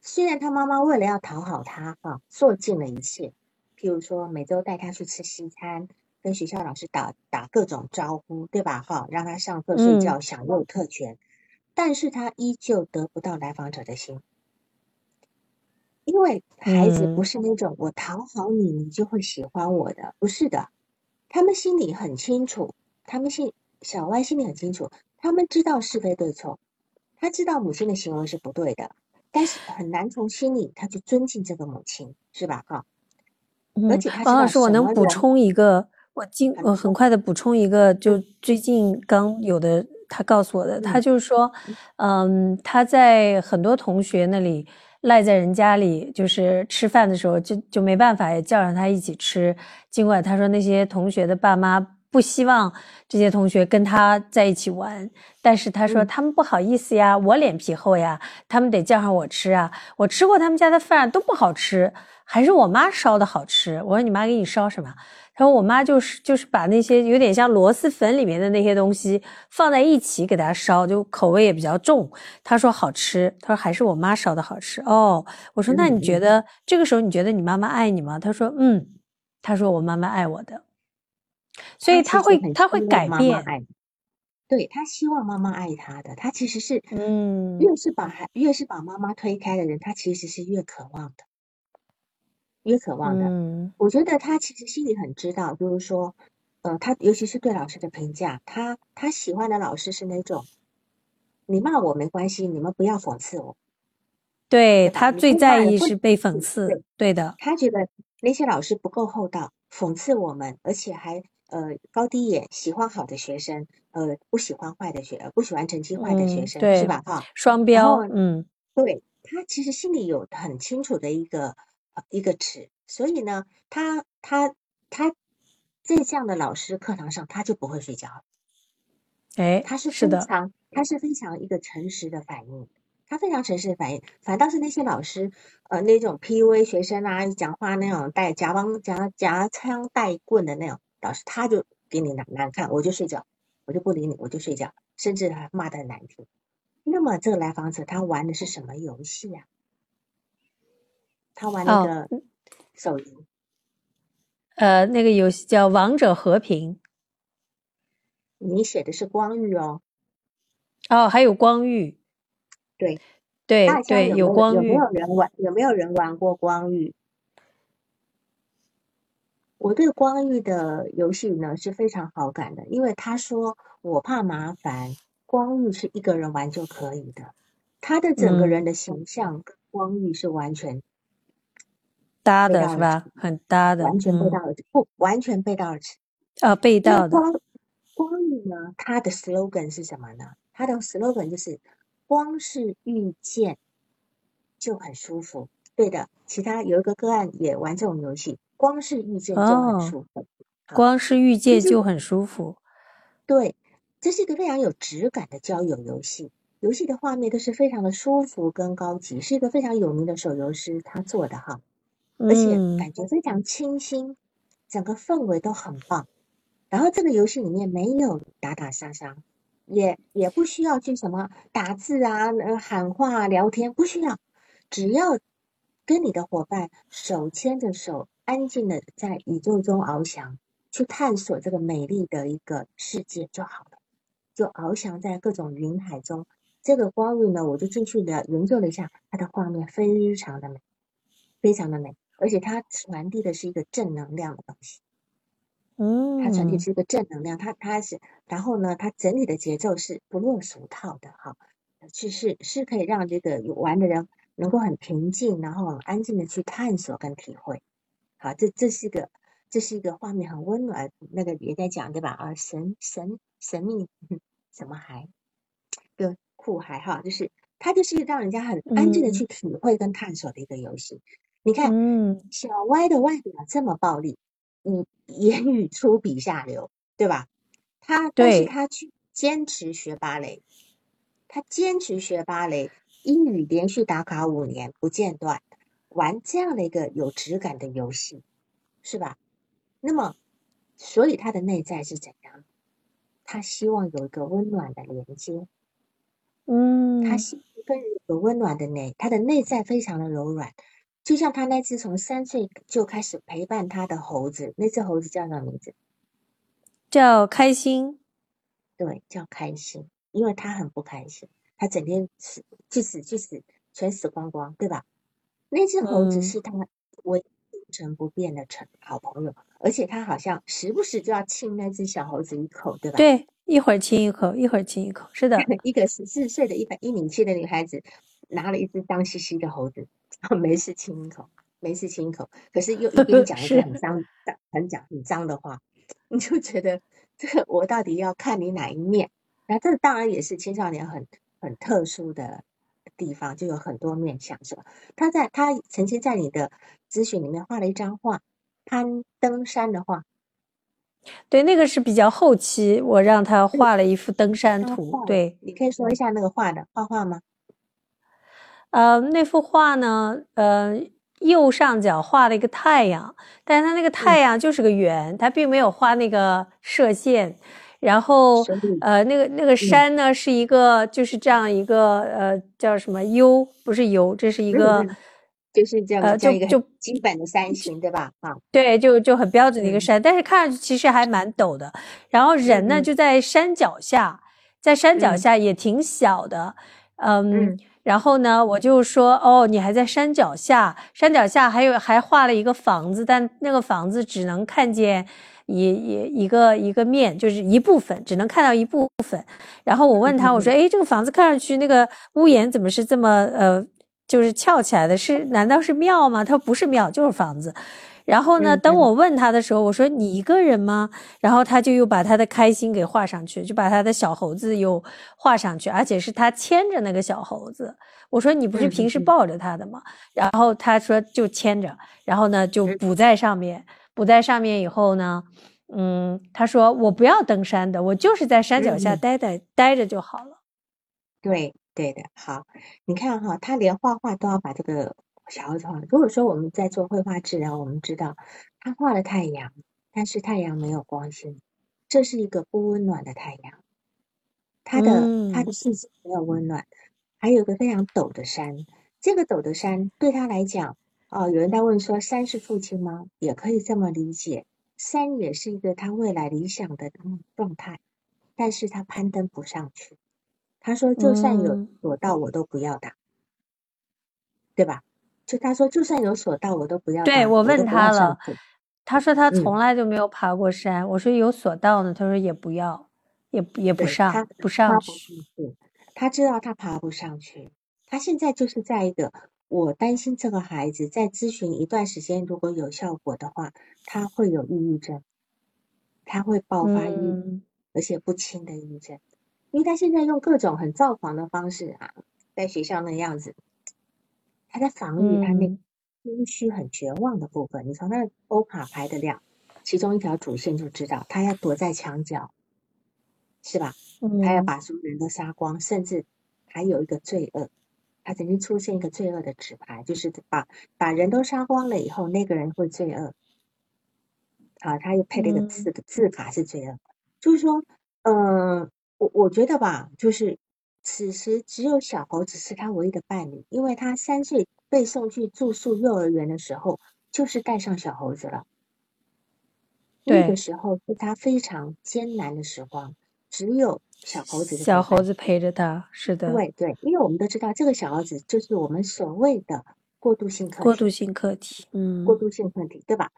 虽然他妈妈为了要讨好他，啊，做尽了一切，譬如说每周带他去吃西餐，跟学校老师打打各种招呼，对吧？哈，让他上课睡觉享用特权，但是他依旧得不到来访者的心，因为孩子不是那种我讨好你，你就会喜欢我的，不是的，他们心里很清楚。他们心小歪心里很清楚，他们知道是非对错，他知道母亲的行为是不对的，但是很难从心里他去尊敬这个母亲，是吧？哈，而且王老师，我能补充一个，我今我很快的补充一个，就最近刚有的，他告诉我的，他就是说，嗯，他在很多同学那里赖在人家里，就是吃饭的时候就就没办法，也叫上他一起吃，尽管他说那些同学的爸妈。不希望这些同学跟他在一起玩，但是他说他们不好意思呀，我脸皮厚呀，他们得叫上我吃啊。我吃过他们家的饭都不好吃，还是我妈烧的好吃。我说你妈给你烧什么？他说我妈就是就是把那些有点像螺蛳粉里面的那些东西放在一起给他烧，就口味也比较重。她说好吃，她说还是我妈烧的好吃。哦，我说那你觉得这个时候你觉得你妈妈爱你吗？她说嗯，他说我妈妈爱我的。所以他会，他会改变，对他希望妈妈爱他的，他其实是，嗯，越是把孩，越是把妈妈推开的人，他其实是越渴望的，越渴望的。嗯，我觉得他其实心里很知道，就是说，呃，他尤其是对老师的评价，他他喜欢的老师是那种，你骂我没关系，你们不要讽刺我。对他最在意是被讽刺，对的。他觉得那些老师不够厚道，讽刺我们，而且还。呃，高低眼，喜欢好的学生，呃，不喜欢坏的学，不喜欢成绩坏的学生，是吧？哈，双标，嗯，对他其实心里有很清楚的一个一个词，所以呢，他他他在这样的老师课堂上，他就不会睡觉。哎，他是非常，他是非常一个诚实的反应，他非常诚实的反应，反倒是那些老师，呃，那种 PUA 学生啊，讲话那种带夹帮夹夹枪带棍的那种。老师他就给你难难看，我就睡觉，我就不理你，我就睡觉，甚至还骂的很难听。那么这个来访者他玩的是什么游戏呀？他玩那个手游，呃，那个游戏叫《王者和平》。你写的是光遇哦。哦，还有光遇。对对对，有光遇。有没有人玩？有没有人玩过光遇？我对光遇的游戏呢是非常好感的，因为他说我怕麻烦，光遇是一个人玩就可以的。他的整个人的形象跟光遇是完全搭的，是吧？很搭的，完全背道而驰，不完全背道而驰。啊，背道的。光光遇呢，它的 slogan 是什么呢？它的 slogan 就是光是遇见就很舒服。对的，其他有一个个案也玩这种游戏。光是遇见就很舒服，光是遇见就很舒服。对，这是一个非常有质感的交友游戏，游戏的画面都是非常的舒服跟高级，是一个非常有名的手游师他做的哈，而且感觉非常清新，整个氛围都很棒。然后这个游戏里面没有打打杀杀，也也不需要去什么打字啊、喊话、聊天，不需要，只要跟你的伙伴手牵着手。安静的在宇宙中翱翔，去探索这个美丽的一个世界就好了。就翱翔在各种云海中，这个光晕呢，我就进去了研究了一下，它的画面非常的美，非常的美，而且它传递的是一个正能量的东西。嗯，它传递是一个正能量，它它是，然后呢，它整体的节奏是不落俗套的，哈，是是是可以让这个玩的人能够很平静，然后很安静的去探索跟体会。好，这这是一个，这是一个画面很温暖，那个也在讲对吧？啊，神神神秘什么海，对酷海哈，就是它就是让人家很安静的去体会跟探索的一个游戏。你看，嗯，小歪的外表这么暴力，嗯，言语粗鄙下流，对吧？他但是他去坚持学芭蕾，他坚持学芭蕾，英语连续打卡五年不间断。玩这样的一个有质感的游戏，是吧？那么，所以他的内在是怎样？他希望有一个温暖的连接，嗯，他希跟有个温暖的内，他的内在非常的柔软，就像他那只从三岁就开始陪伴他的猴子，那只猴子叫什么名字？叫开心，对，叫开心，因为他很不开心，他整天死去死去死，全死光光，对吧？那只猴子是他唯一一成不变的成好朋友，而且他好像时不时就要亲那只小猴子一口，对吧？对，一会儿亲一口，一会儿亲一口，是的。一个十四岁的一百一米七的女孩子，拿了一只脏兮兮的猴子，没事亲一口，没事亲一口，可是又一边讲一个很脏、很讲很脏的话，你就觉得这个我到底要看你哪一面？那这当然也是青少年很很特殊的。地方就有很多面相，是吧？他在他曾经在你的咨询里面画了一张画，攀登山的画，对，那个是比较后期，我让他画了一幅登山图。对，你可以说一下那个画的画画吗？呃，那幅画呢，呃，右上角画了一个太阳，但是它那个太阳就是个圆，它并没有画那个射线。然后，呃，那个那个山呢，是一个就是这样一个呃，叫什么 U？不是 U，这是一个。就是这样，呃，就就基本的山形，对吧？啊，对，就就很标准的一个山，但是看上去其实还蛮陡的。然后人呢就在山脚下，在山脚下也挺小的，嗯。然后呢，我就说，哦，你还在山脚下，山脚下还有还画了一个房子，但那个房子只能看见一一一个一个面，就是一部分，只能看到一部分。然后我问他，我说，哎，这个房子看上去那个屋檐怎么是这么呃？就是翘起来的，是难道是庙吗？他说不是庙，就是房子。然后呢，等我问他的时候，我说你一个人吗？然后他就又把他的开心给画上去，就把他的小猴子又画上去，而且是他牵着那个小猴子。我说你不是平时抱着他的吗？然后他说就牵着，然后呢就补在上面，补在上面以后呢，嗯，他说我不要登山的，我就是在山脚下待待待着就好了。对。对的，好，你看哈，他连画画都要把这个小孩子画。如果说我们在做绘画治疗，我们知道他画了太阳，但是太阳没有光线，这是一个不温暖的太阳，他的他的世界没有温暖。还有一个非常陡的山，这个陡的山对他来讲，哦，有人在问说，山是父亲吗？也可以这么理解，山也是一个他未来理想的状态，但是他攀登不上去。他说：“就算有索道，我都不要打，对吧？就他说，就算有索道，我都不要。对我问他了，他说他从来就没有爬过山。我说有索道呢，他说也不要，也也不上，不上去。他知道他爬不上去。他现在就是在一个，我担心这个孩子在咨询一段时间，如果有效果的话，他会有抑郁症，他会爆发抑郁，而且不轻的抑郁症。”因为他现在用各种很造狂的方式啊，在学校那样子，他在防御他那空虚、很绝望的部分。你从那欧卡牌的两其中一条主线就知道，他要躲在墙角，是吧？他要把所有人都杀光，甚至还有一个罪恶。他曾经出现一个罪恶的纸牌，就是把把人都杀光了以后，那个人会罪恶。啊，他又配了一个字字卡是罪恶，就是说，嗯。我我觉得吧，就是此时只有小猴子是他唯一的伴侣，因为他三岁被送去住宿幼儿园的时候，就是带上小猴子了。那个时候是他非常艰难的时光，只有小猴子。小猴子陪着他，是的。对对，因为我们都知道，这个小猴子就是我们所谓的过渡性课题。过渡性课题，嗯，过渡性课题，对吧？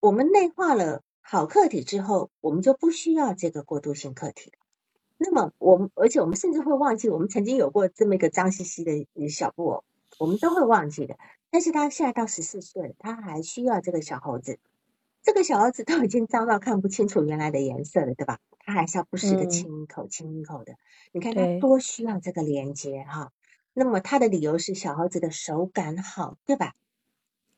我们内化了好课题之后，我们就不需要这个过渡性课题了。那么我们，而且我们甚至会忘记，我们曾经有过这么一个脏兮兮的小布偶，我们都会忘记的。但是他现在到十四岁，他还需要这个小猴子。这个小猴子都已经脏到看不清楚原来的颜色了，对吧？他还是要不时的亲一口、亲一口的。你看他多需要这个连接哈。那么他的理由是小猴子的手感好，对吧？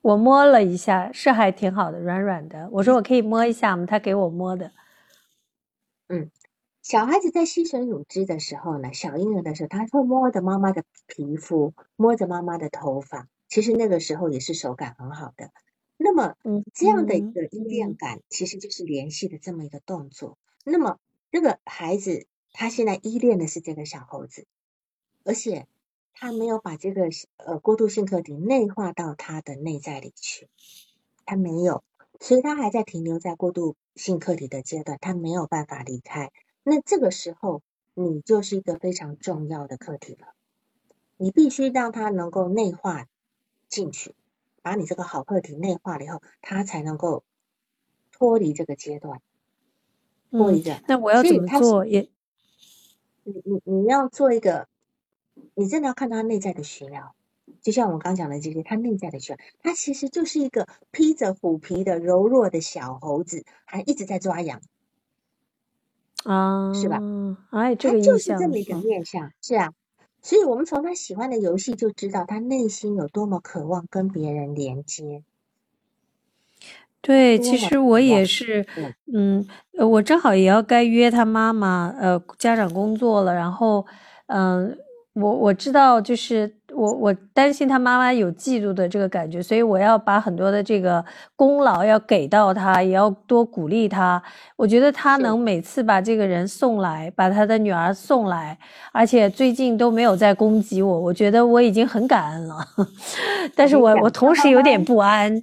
我摸了一下，是还挺好的，软软的。我说我可以摸一下吗？他给我摸的。嗯。小孩子在吸吮乳汁的时候呢，小婴儿的时候，他会摸着妈妈的皮肤，摸着妈妈的头发，其实那个时候也是手感很好的。那么，这样的一个依恋感，其实就是联系的这么一个动作。那么，这个孩子他现在依恋的是这个小猴子，而且他没有把这个呃过渡性课题内化到他的内在里去，他没有，所以他还在停留在过渡性课题的阶段，他没有办法离开。那这个时候，你就是一个非常重要的课题了。你必须让他能够内化进去，把你这个好课题内化了以后，他才能够脱离这个阶段，脱离这。那我要怎么做？也，你你你要做一个，你真的要看他内在的需要。就像我刚讲的这些，他内在的需要，他其实就是一个披着虎皮的柔弱的小猴子，还一直在抓痒。啊，是吧？哎，这个就是这么一个面相，是啊。所以我们从他喜欢的游戏就知道他内心有多么渴望跟别人连接。对，其实我也是，嗯，呃我正好也要该约他妈妈，呃，家长工作了，然后，嗯、我我知道，就是我我担心他妈妈有嫉妒的这个感觉，所以我要把很多的这个功劳要给到他，也要多鼓励他。我觉得他能每次把这个人送来，把他的女儿送来，而且最近都没有在攻击我，我觉得我已经很感恩了。但是我我同时有点不安。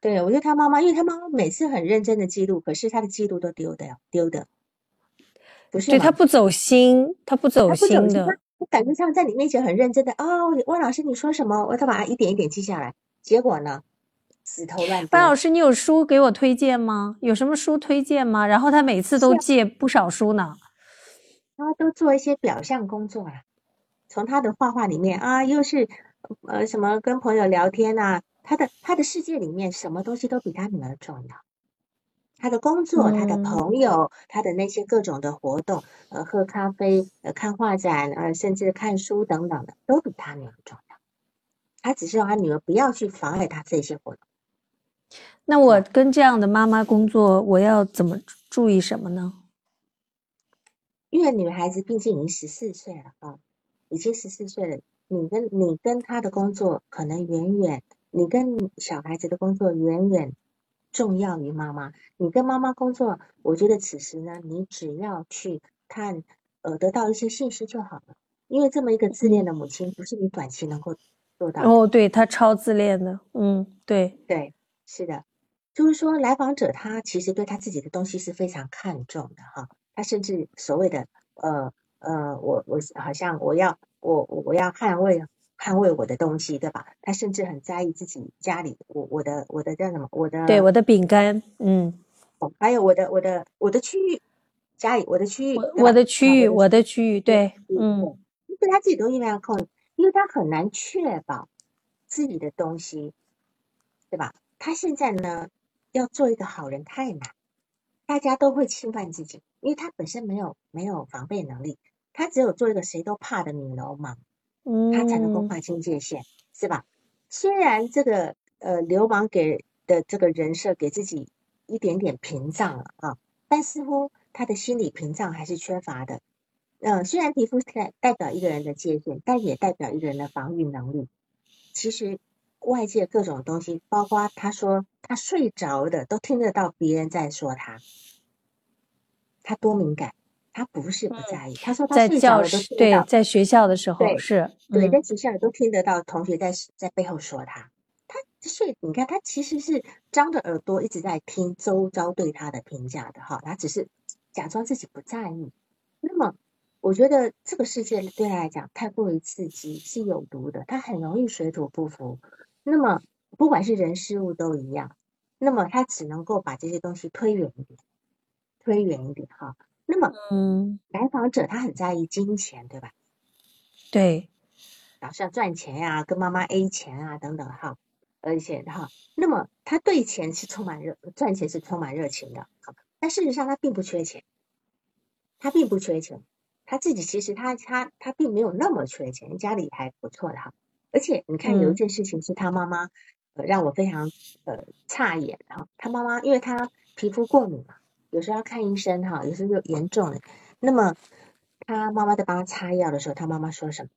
对，我觉得他妈妈，因为他妈妈每次很认真的记录，可是他的记录都丢的丢的，不是对他？不走心，他不走心的。他我感觉上在你面前很认真的哦，汪老师你说什么，我都把它一点一点记下来，结果呢，死头乱丢。班老师，你有书给我推荐吗？有什么书推荐吗？然后他每次都借不少书呢。他都做一些表象工作啊，从他的画画里面啊，又是呃什么跟朋友聊天呐、他的他的世界里面什么东西都比他女儿重要。他的工作、他的嗯，朋友、他的那些各种的活动，呃，喝咖啡、呃，看画展，呃，甚至看书等等的，都比他女儿重要。他只是让他女儿不要去妨碍他这些活动，那？我跟这样的妈妈工作，我要怎么注意什么呢？因为女孩子毕竟已经十四岁了啊，已经十四岁了，你跟你跟她的工作可能远远，你跟小孩子的工作远远重要于妈妈。你跟妈妈工作，我觉得此时呢，你只要去看，呃，得到一些信息就好了。因为这么一个自恋嗯，的母亲，不是你短期能够做到的。哦，对，她超自恋的。嗯，对，对，是的，就是说，来访者他其实对他自己的东西是非常看重的哈，他甚至所谓的呃呃，我我好像我要我我我要捍卫捍卫我的东西，对吧？他甚至很在意自己家里我我的我的叫什么我的对，我的饼干，嗯，哦还有我的我的我的区域家里我的区域我的区域，我的区域，对，嗯，对，对他自己东西非常控制，因为他很难确保自己的东西，对吧？他现在呢要做一个好人太难。大家都会侵犯自己，因为他本身没有没有防备能力，他只有做一个谁都怕的女流氓，他才能够嗯，划清界限，是吧？虽然这个呃流氓给的这个人设给自己一点点屏障了啊，但似乎他的心理屏障还是缺乏的。嗯、虽然皮肤代代表一个人的界限，但也代表一个人的防御能力。其实外界各种东西，包括他说他睡着的都听得到别人在说他，他多敏感，他不是不在意。他说他在睡觉了都教室，对，听得到，在学校的时候对是，对，嗯，在学校都听得到同学在在背后说他。他睡，你看他其实是张着耳朵一直在听周遭对他的评价的哈，他只是假装自己不在意。那么我觉得这个世界对他来讲太过于刺激，是有毒的，他很容易水土不服。那么不管是人事物都一样，那么他只能够把这些东西推远一点，推远一点哈。那么嗯，来访者他很在意金钱，对吧？对，老是要赚钱呀、跟妈妈 A 钱啊等等哈，而且哈，那么他对钱是充满热，赚钱是充满热情的，好，但事实上他并不缺钱，他并不缺钱，他自己其实他他他并没有那么缺钱，家里还不错的哈，而且你看有一嗯，件事情是他妈妈，呃，让我非常呃诧眼哈，他妈妈因为他皮肤过敏嘛，有时候要看医生哈，有时候就严重了，那么他妈妈在帮他擦药的时候，他妈妈说什么？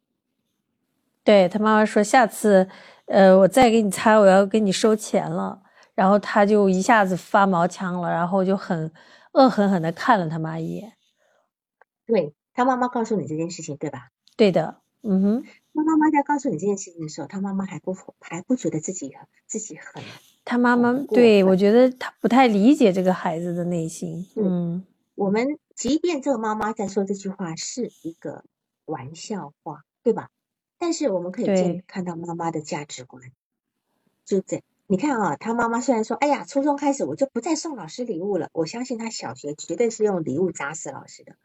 对，他妈妈说下次，呃，我再给你擦，我要给你收钱了。然后他就一下子发毛腔了，然后就很恶狠狠的看了他妈一眼。对，他妈妈告诉你这件事情，对吧？对的，嗯哼，他妈妈在告诉你这件事情的时候，他妈妈还不还不觉得自己自己很他妈妈对我。觉得他不太理解这个孩子的内心。嗯我们即便这个妈妈在说这句话是一个玩笑话，对吧？但是我们可以见，看到妈妈的价值观，就这。你看啊，他妈妈虽然说，哎呀，初中开始我就不再送老师礼物了，我相信他小学绝对是用礼物砸死老师的。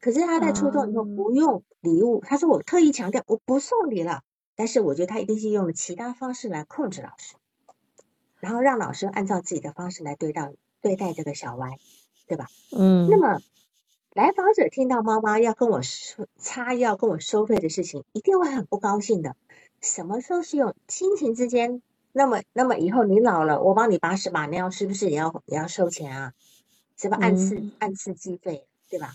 可是他在初中以后嗯，不用礼物，他说我特意强调我不送礼了，但是我觉得他一定是用了其他方式来控制老师，然后让老师按照自己的方式来对待对待这个小歪，对吧？嗯那嗯，么来访者听到妈妈要跟我收擦药、跟我收费的事情，一定会很不高兴的。什么时候是用亲情之间那么那么以后你老了，我帮你把屎把尿，是不是也要也要收钱啊？是吧？按次嗯按次计费，对吧？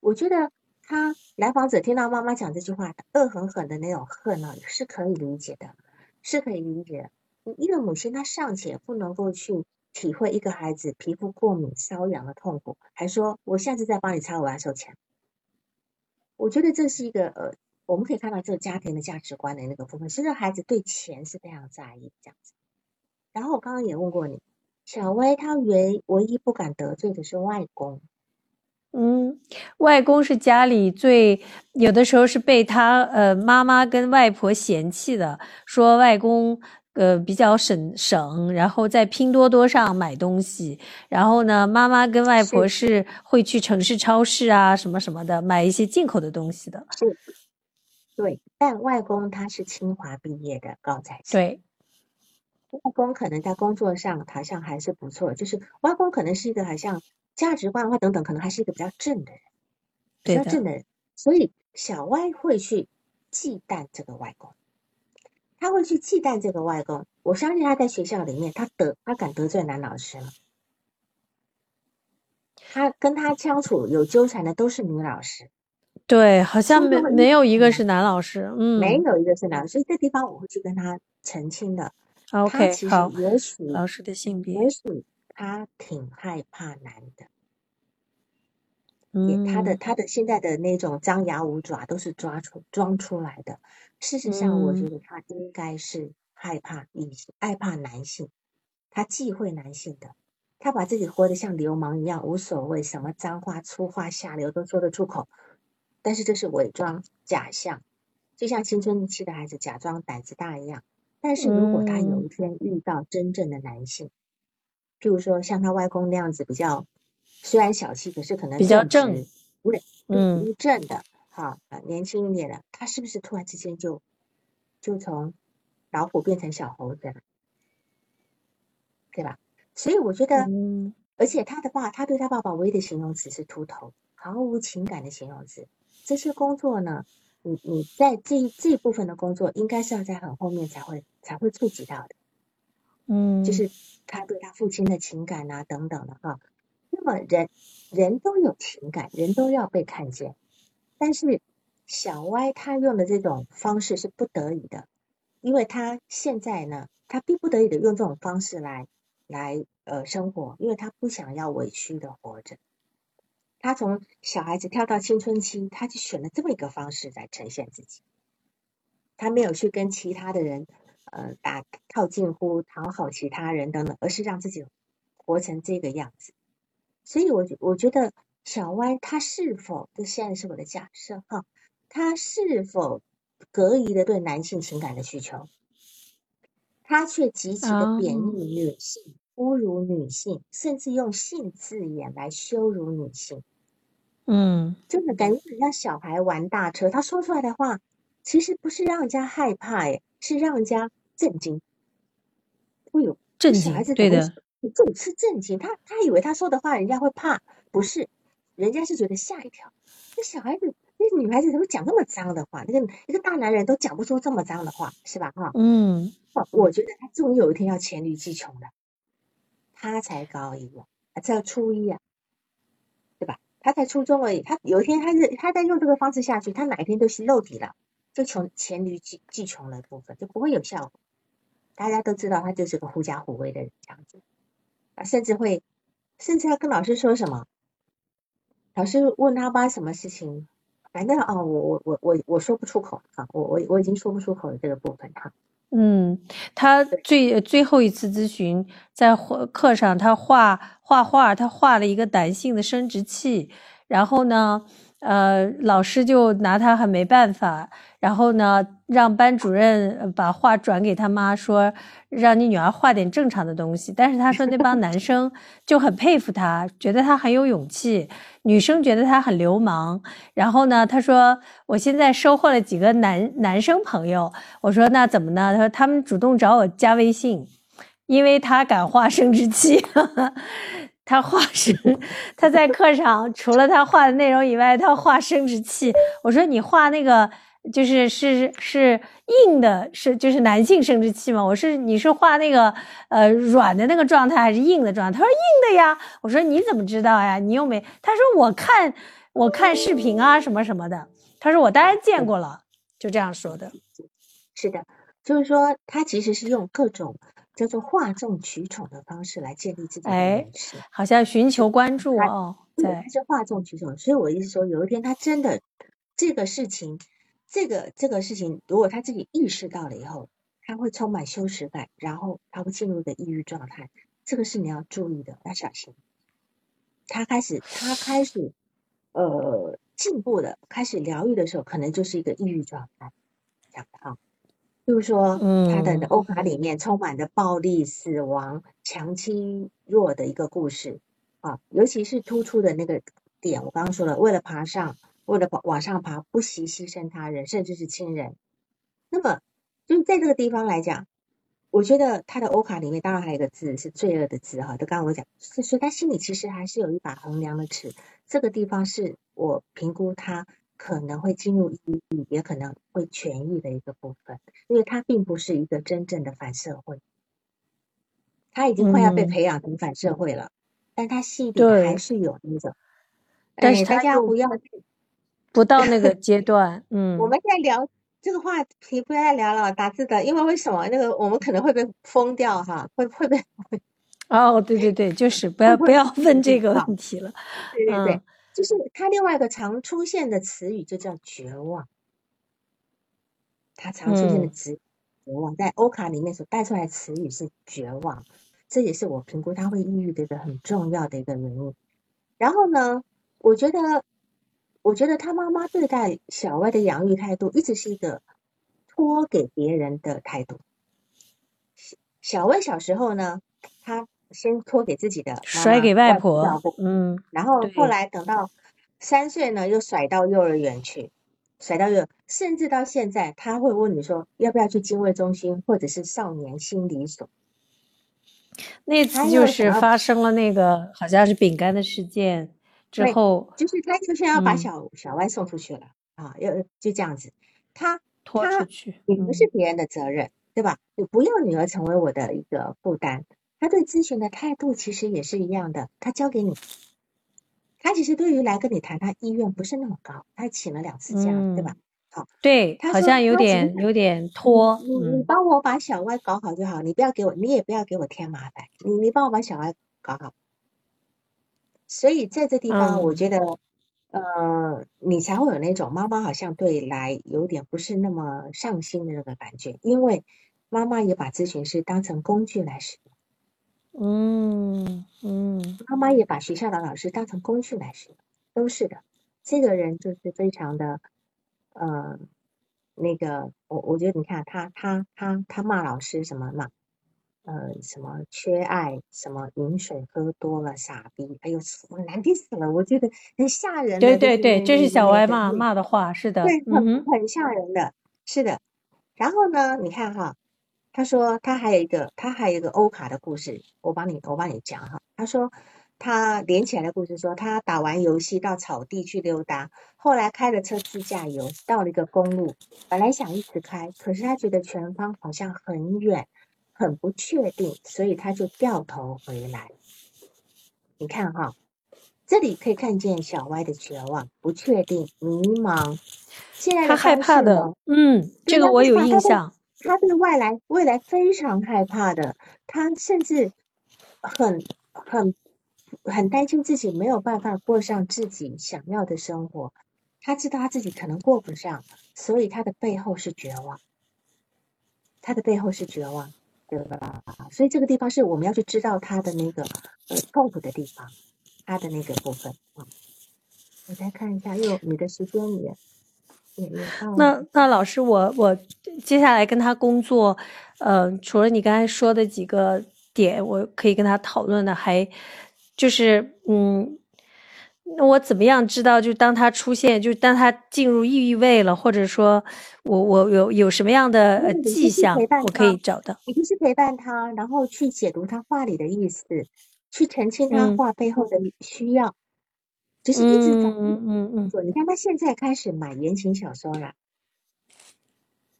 我觉得他来访者听到妈妈讲这句话，恶狠狠的那种恨呢，是可以理解的，是可以理解的。一个母亲她尚且不能够去体会一个孩子皮肤过敏、瘙痒的痛苦，还说我下次再帮你擦，我要收钱。我觉得这是一个呃，我们可以看到这个家庭的价值观的那个部分，其实孩子对钱是非常在意这样子。然后我刚刚也问过你，小薇她唯唯一不敢得罪的是外公，嗯，外公是家里最有的时候是被他呃妈妈跟外婆嫌弃的，说外公呃比较省省，然后在拼多多上买东西，然后呢妈妈跟外婆是。会去城市超市啊什么什么的买一些进口的东西的。是，对，但外公他是清华毕业的高材生，对，外公可能在工作上好像还是不错，就是外公可能是一个好像价值观或等等，可能还是一个比较正的人，比对的较正的人，所以小歪会去忌惮这个外公，他会去忌惮这个外公。我相信他在学校里面，他得他敢得罪男老师吗？他跟他相处有纠缠的都是女老师，对，好像没没有一个嗯是男老师。嗯，没有一个是男老师，所以这地方我会去跟他澄清的。他 OK，好，也许老师的性别，也许他挺害怕男的，也他的嗯。他的现在的那种张牙舞爪都是抓出装出来的。事实上，我觉嗯。得他应该是害怕女性，害怕男性，他忌讳男性的，他把自己活得像流氓一样，无所谓，什么脏话、粗话、下流都说得出口，但是这是伪装假象，就像青春期的孩子假装胆子大一样。但是如果他有嗯。一天遇到真正的男性，譬如说像他外公那样子比较，虽然小气，可是可能比较正对嗯正的，哈啊，年轻一点的，他是不是突然之间就就从老虎变成小猴子了，对吧？所以我觉得，嗯而且他的爸，他对他爸爸唯一的形容词是秃头，毫无情感的形容词。这些工作呢，你你在这一这一部分的工作，应该是要在很后面才会才会触及到的。嗯，就是他对他父亲的情感啊等等的哈。那么人人都有情感，人都要被看见，但是小歪他用的这种方式是不得已的，因为他现在呢，他逼不得已的用这种方式来来呃生活，因为他不想要委屈的活着。他从小孩子跳到青春期，他就选了这么一个方式来呈现自己。他没有去跟其他的人呃打套近乎、讨好其他人等等，而是让自己活成这个样子。所以我觉我觉得小歪他是否这现在是我的假设哈，他是否隔离了对男性情感的需求，他却极其的贬哦义女性、侮辱女性，甚至用性字眼来羞辱女性。嗯真的感觉很像小孩玩大车，他说出来的话其实不是让人家害怕，哎，是让人家震惊。会有震小孩子，对的，这种是震惊？他他以为他说的话人家会怕，不是，人家是觉得吓一跳。那小孩子，那女孩子怎么讲那么脏的话？那个一个大男人都讲不出这么脏的话，是吧？哈、嗯哦我觉得他终于有一天要黔驴技穷了。他才高一啊，啊这要初一啊，对吧？他才初中而已，他有一天他是他在用这个方式下去，他哪一天都是露底了，就穷黔驴技技穷的部分就不会有效果。大家都知道他就是个狐假虎威的人，这样子啊，甚至会甚至要跟老师说什么，老师问他发什么事情，反正啊，我我我我我说不出口啊、我我我已经说不出口的这个部分哈、嗯，他最最后一次咨询在课上，他画画画，他画了一个男性的生殖器，然后呢，呃，老师就拿他很没办法，然后呢，让班主任呃把话转给他妈，说让你女儿画点正常的东西。但是他说那帮男生 就很佩服他，觉得他很有勇气，女生觉得他很流氓。然后呢，他说我现在收获了几个男男生朋友。我说那怎么呢？他说他们主动找我加微信，因为他敢画生殖器。他画生，他在课上除了他画的内容以外，他画生殖器。我说你画那个就是是是硬的，是就是男性生殖器吗？我是你是画那个呃软的那个状态还是硬的状态？他说硬的呀。我说你怎么知道呀？你又没？他说我看我看视频啊什么什么的。他说我当然见过了，就这样说的。是的，就是说他其实是用各种。叫做哗众取宠的方式来建立自己的人设，好像寻求关注哦。对，是哗众取宠。所以我意思说，有一天他真的这个事情，这个这个事情，如果他自己意识到了以后，他会充满羞耻感，然后他会进入一个抑郁状态。这个是你要注意的，要小心。他开始，他开始，呃，进步的，开始疗愈的时候，可能就是一个抑郁状态，这样的啊。就是说，他的欧卡里面充满着暴力、死亡、强欺弱的一个故事啊，尤其是突出的那个点，我刚刚说了，为了爬上，为了往上爬，不惜牺牲他人，甚至是亲人。那么，就是在这个地方来讲，我觉得他的欧卡里面当然还有一个字是罪恶的字哈，就刚刚我讲，所以他心里其实还是有一把衡量的尺，这个地方是我评估他。可能会进入抑郁，也可能会痊愈的一个部分，因为他并不是一个真正的反社会，他已经快要被培养成反社会了，但他心里还是有那种，但是大家不要不到那个阶 段，嗯，我们在聊这个话题，不要再聊了，打字的，因为为什么？那个我们可能会被封掉哈，会会被哦，对对对，就是不要不要问这个问题了，对对对。就是他另外一个常出现的词语就叫绝望，他常出现的词绝望，在欧卡里面所带出来的词语是绝望，这也是我评估他会抑郁的一个很重要的一个原因。然后呢，我觉得，我觉得他妈妈对待小外的养育态度一直是一个托给别人的态度。小歪小时候呢，他。先托给自己的，甩给外婆，嗯，然后后来等到三岁呢，又甩到幼儿园去，甩到幼，甚至到现在，他会问你说要不要去精卫中心或者是少年心理所。那次就是发生了那个好像是饼干的事件之后，就是他就是要把小小歪送出去了啊，要就这样子，他拖出去，你不是别人的责任，对吧？你不要女儿成为我的一个负担。他对咨询的态度其实也是一样的，他交给你，他其实对于来跟你谈，他意愿不是那么高，他请了两次假，对吧？好，对，他好像有点有点拖。你你帮我把小歪搞好就好，你不要给我，你也不要给我添麻烦，你你帮我把小歪搞好。所以在这地方，我觉得，呃，你才会有那种妈妈好像对来有点不是那么上心的那个感觉，因为妈妈也把咨询师当成工具来使用。嗯嗯，妈妈也把学校的老师当成工具来使用，都是的。这个人就是非常的，呃，那个我我觉得你看他他他他骂老师什么骂，呃，什么缺爱，什么饮水喝多了傻逼，哎呦，我难听死了，我觉得很吓人。对对对，这是小歪骂骂的话，是的，对，很很吓人的，是的。然后呢，你看哈。他说他还有一个，他还有一个欧卡的故事，我帮你，我帮你讲哈。他说他连起来的故事，说他打完游戏到草地去溜达，后来开了车自驾游，到了一个公路，本来想一直开，可是他觉得前方好像很远，很不确定，所以他就掉头回来。你看哈，这里可以看见小歪的绝望、不确定、迷茫。现在他害怕的，嗯，这个我有印象。他对外来未来非常害怕的，他甚至很很很担心自己没有办法过上自己想要的生活。他知道他自己可能过不上，所以他的背后是绝望。他的背后是绝望，对吧？所以这个地方是我们要去知道他的那个呃痛苦的地方，他的那个部分啊。我再看一下，又你的时间也。那那老师，我我接下来跟他工作，呃，除了你刚才说的几个点，我可以跟他讨论的，还就是嗯，那我怎么样知道，就当他出现，就当他进入抑郁位了，或者说我我有有什么样的迹象，我可以找到？你就是陪伴他，然后去解读他话里的意思，去澄清他话背后的需要。就是一直在嗯嗯嗯，你看他现在开始买言情小说了，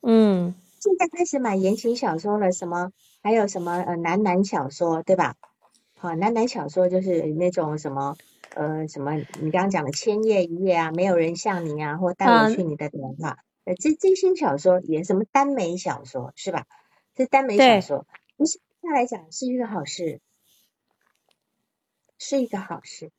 嗯，现在开始买言情小说了，什么还有什么呃男男小说，对吧？好，男男小说就是那种什么呃什么，你刚刚讲的千叶一夜啊，没有人像你啊，或带我去你的电话，呃，这这些小说也什么耽美小说是吧？这耽美小说，不是他来讲是一个好事，是一个好事。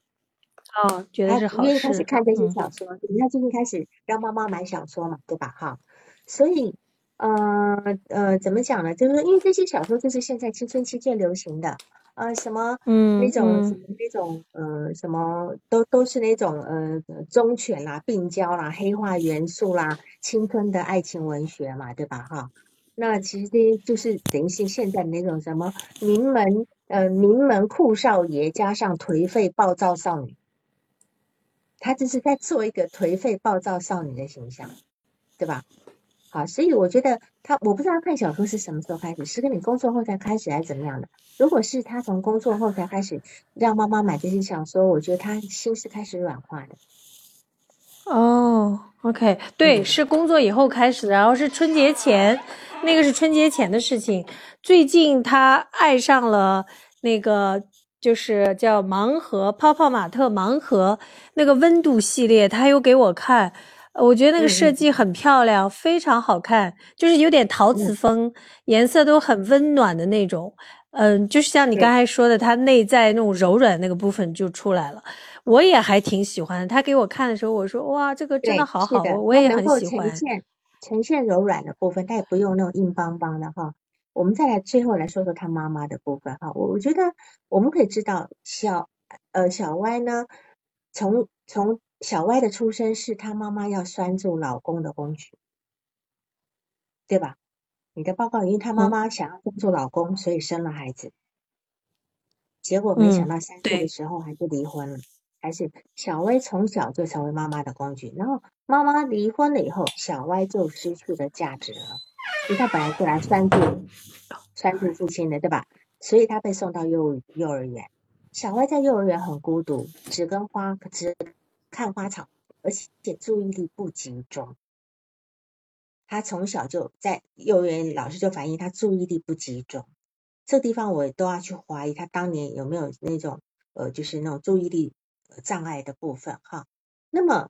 哦，觉得是好事。开始看这些小说，你看最近开始让妈妈买小说嘛，对吧？哈，所以呃呃，怎么讲呢？就是因为这些小说就是现在青春期最流行的，呃，什么嗯那种什么那种呃什么都都是那种呃忠犬啦、病娇啦、黑化元素啦、青春的爱情文学嘛，对吧？哈，那其实这些就是等于是现在的那种什么名门呃名门酷少爷加上颓废暴躁少女。他就是在做一个颓废暴躁少女的形象，对吧？好，所以我觉得他，我不知道看小说是什么时候开始，是跟你工作后才开始，还是怎么样的？如果是他从工作后才开始让妈妈买这些小说，我觉得他心是开始软化的。哦，OK，对，是工作以后开始的，然后是春节前，那个是春节前的事情。最近他爱上了那个。就是叫盲盒泡泡玛特盲盒那个温度系列，他又给我看，我觉得那个设计很漂亮，非常好看，就是有点陶瓷风，颜色都很温暖的那种。嗯，就是像你刚才说的，它内在那种柔软那个部分就出来了，我也还挺喜欢。他给我看的时候，我说哇，这个真的好好，我我也很喜欢。呈现呈现柔软的部分，它也不用那种硬邦邦的哈。我们再来最后来说说他妈妈的部分哈，我我觉得我们可以知道小呃小歪呢，从从小歪的出生是他妈妈要拴住老公的工具，对吧？你的报告因为他妈妈想要拴住老公，所以生了孩子，结果没想到三岁的时候还是离婚了，还是小歪从小就成为妈妈的工具，然后妈妈离婚了以后，小歪就失去了价值了。因为他本来是来拴住、拴住父亲的，对吧？所以他被送到幼幼儿园。小歪在幼儿园很孤独，只跟花、只看花草，而且注意力不集中。他从小就在幼儿园，老师就反映他注意力不集中。这地方我都要去怀疑他当年有没有那种呃，就是那种注意力障碍的部分哈。那么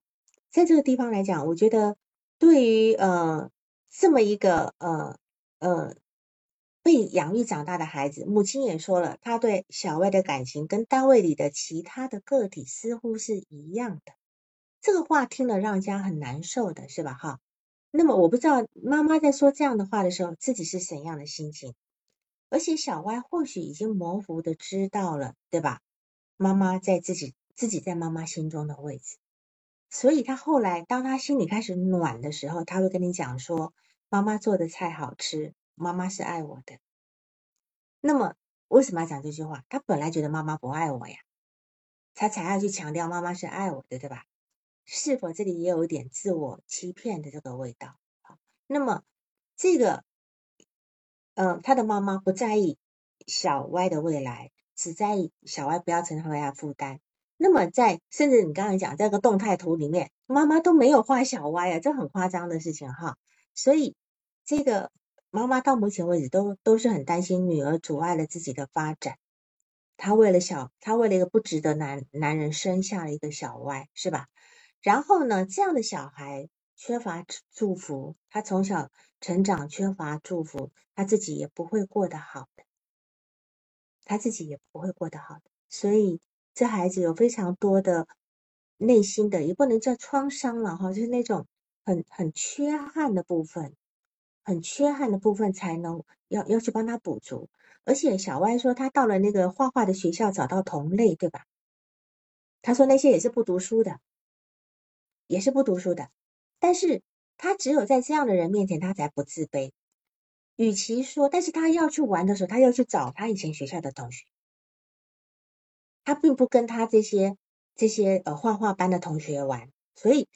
在这个地方来讲，我觉得对于呃。这么一个呃呃被养育长大的孩子，母亲也说了，他对小外的感情跟单位里的其他的个体似乎是一样的。这个话听了让人家很难受的，是吧？哈。那么我不知道妈妈在说这样的话的时候，自己是怎样的心情。而且小歪或许已经模糊的知道了，对吧？妈妈在自己自己在妈妈心中的位置。所以他后来，当他心里开始暖的时候，他会跟你讲说：“妈妈做的菜好吃，妈妈是爱我的。”那么为什么要讲这句话？他本来觉得妈妈不爱我呀，他才要去强调妈妈是爱我的，对吧？是否这里也有一点自我欺骗的这个味道？好，那么这个，嗯，他的妈妈不在意小歪的未来，只在意小歪不要成为他负担。那么在甚至你刚才讲这个动态图里面，妈妈都没有画小歪啊，这很夸张的事情哈。所以这个妈妈到目前为止都都是很担心女儿阻碍了自己的发展。她为了小，她为了一个不值得男男人生下了一个小歪，是吧？然后呢，这样的小孩缺乏祝福，他从小成长缺乏祝福，他自己也不会过得好的，他自己也不会过得好的，所以。这孩子有非常多的内心的，也不能叫创伤了哈，就是那种很很缺憾的部分，很缺憾的部分才能要要去帮他补足。而且小歪说他到了那个画画的学校找到同类，对吧？他说那些也是不读书的，也是不读书的，但是他只有在这样的人面前他才不自卑。与其说，但是他要去玩的时候，他要去找他以前学校的同学。他并不跟他这些这些呃画画班的同学玩，所以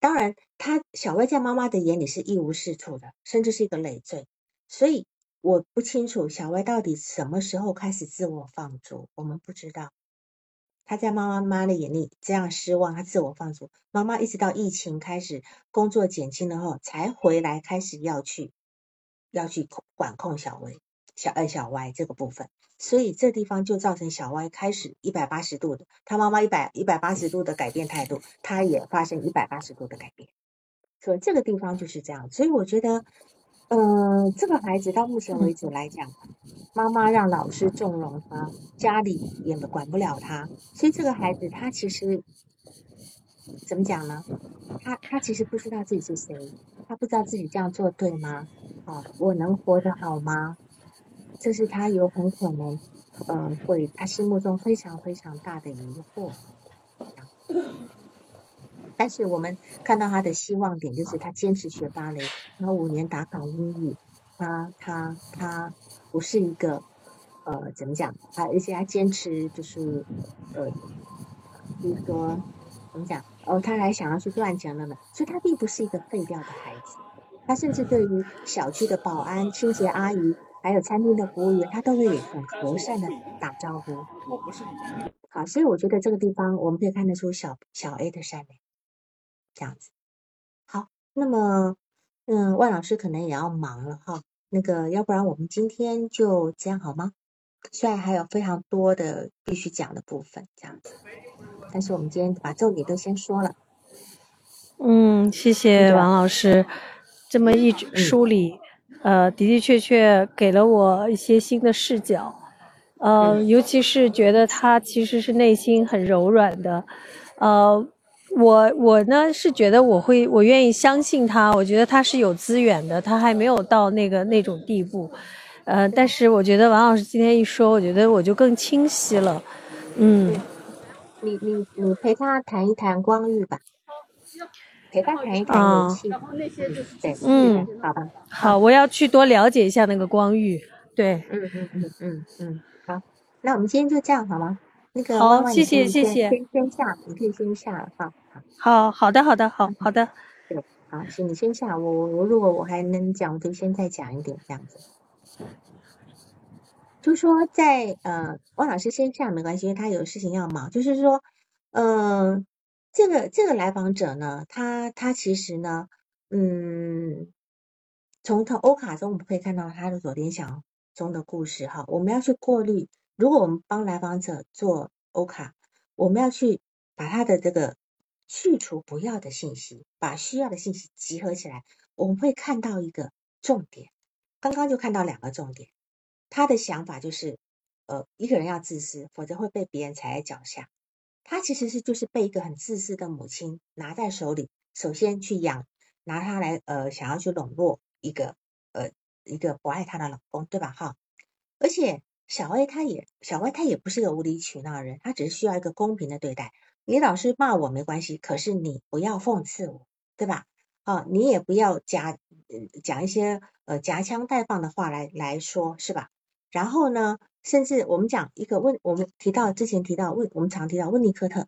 当然他小薇在妈妈的眼里是一无是处的，甚至是一个累赘。所以我不清楚小薇到底什么时候开始自我放逐，我们不知道。他在妈妈妈的眼里这样失望，他自我放逐。妈妈一直到疫情开始，工作减轻了后，才回来开始要去要去管控小薇、小爱、小 Y 这个部分。所以这地方就造成小 Y 开始一百八十度的，他妈妈一百一百八十度的改变态度，他也发生一百八十度的改变。所以这个地方就是这样。所以我觉得。嗯，这个孩子到目前为止来讲，妈妈让老师纵容他，家里也管不了他，所以这个孩子他其实怎么讲呢？他他其实不知道自己是谁，他不知道自己这样做对吗？啊，我能活得好吗？这是他有很可能，嗯，会他心目中非常非常大的疑惑。但是我们看到他的希望点，就是他坚持学芭蕾，他五年打考英语，他他他不是一个呃怎么讲啊？而且他坚持就是呃，就是说怎么讲哦，他还想要去赚钱了呢，所以他并不是一个废掉的孩子。他甚至对于小区的保安、清洁阿姨，还有餐厅的服务员，他都会很和善的打招呼。好，所以我觉得这个地方我们可以看得出小小 A 的善良。这样子，好，那么，嗯，万老师可能也要忙了哈，那个，要不然我们今天就这样好吗？虽然还有非常多的必须讲的部分，这样子，但是我们今天把重点都先说了。嗯，谢谢王老师这么一梳理，呃，的的确确给了我一些新的视角，呃，尤其是觉得他其实是内心很柔软的，呃。我我呢是觉得我会我愿意相信他，我觉得他是有资源的，他还没有到那个那种地步，呃，但是我觉得王老师今天一说，我觉得我就更清晰了，嗯，你你你陪他谈一谈光遇吧，陪他谈一谈勇气，对，嗯，好吧，好，我要去多了解一下那个光遇，对，嗯嗯嗯嗯嗯，好，那我们今天就这样好吗？那个好，谢谢谢谢，先先下，你可以先下了哈。好好的，好的，好好的。对，好，行，你先下。我我如果我还能讲，我就先再讲一点这样子。就说在呃，汪老师先下没关系，因为他有事情要忙。就是说，呃，这个这个来访者呢，他他其实呢，嗯，从他欧卡中我们可以看到他的所联想中的故事哈。我们要去过滤，如果我们帮来访者做欧卡，我们要去把他的这个。去除不要的信息，把需要的信息集合起来，我们会看到一个重点。刚刚就看到两个重点。他的想法就是，呃，一个人要自私，否则会被别人踩在脚下。他其实是就是被一个很自私的母亲拿在手里，首先去养，拿他来呃，想要去笼络一个呃一个不爱他的老公，对吧？哈。而且小 A 他也小 A 他也不是个无理取闹的人，他只是需要一个公平的对待。你老是骂我没关系，可是你不要讽刺我，对吧？啊，你也不要夹讲一些呃夹枪带棒的话来来说，是吧？然后呢，甚至我们讲一个问，我们提到之前提到问，我们常提到温尼科特，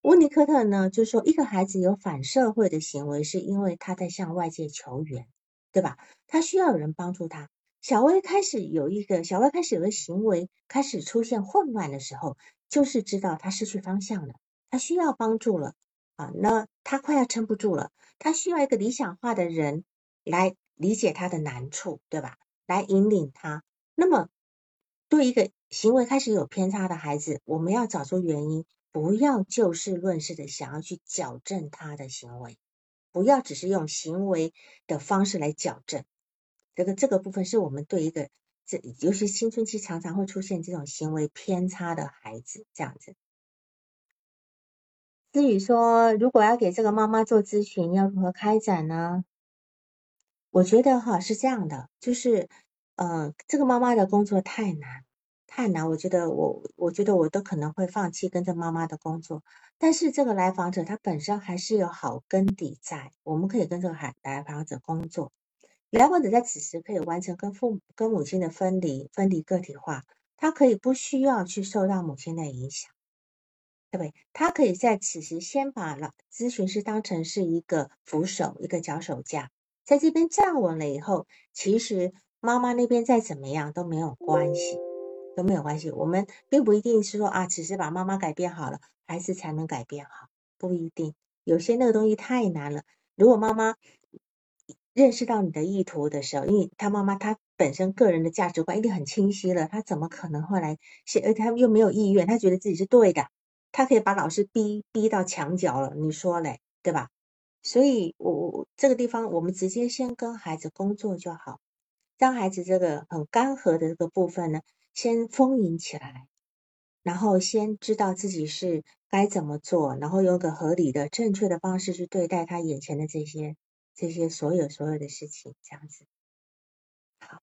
温尼科特呢，就是说一个孩子有反社会的行为，是因为他在向外界求援，对吧？他需要有人帮助他。小薇开始有一个小薇开始有个行为开始出现混乱的时候，就是知道他失去方向了。他需要帮助了啊，那他快要撑不住了，他需要一个理想化的人来理解他的难处，对吧？来引领他。那么，对一个行为开始有偏差的孩子，我们要找出原因，不要就事论事的想要去矫正他的行为，不要只是用行为的方式来矫正。这个这个部分是我们对一个这，尤其青春期常常会出现这种行为偏差的孩子这样子。思雨说：“如果要给这个妈妈做咨询，要如何开展呢？”我觉得哈是这样的，就是，呃，这个妈妈的工作太难，太难。我觉得我，我觉得我都可能会放弃跟着妈妈的工作。但是这个来访者他本身还是有好根底在，我们可以跟这个海来访者工作。来访者在此时可以完成跟父母、跟母亲的分离、分离个体化，他可以不需要去受到母亲的影响。对不对？他可以在此时先把了咨询师当成是一个扶手，一个脚手架，在这边站稳了以后，其实妈妈那边再怎么样都没有关系。都没有关系。我们并不一定是说啊，只是把妈妈改变好了，孩子才能改变好，不一定。有些那个东西太难了。如果妈妈认识到你的意图的时候，因为他妈妈他本身个人的价值观一定很清晰了，他怎么可能后来，而他又没有意愿，他觉得自己是对的，他可以把老师逼逼到墙角了，你说嘞，对吧？所以，我我这个地方，我们直接先跟孩子工作就好，让孩子这个很干涸的这个部分呢，先丰盈起来，然后先知道自己是该怎么做，然后用个合理的、正确的方式去对待他眼前的这些。这些所有所有的事情，这样子，好，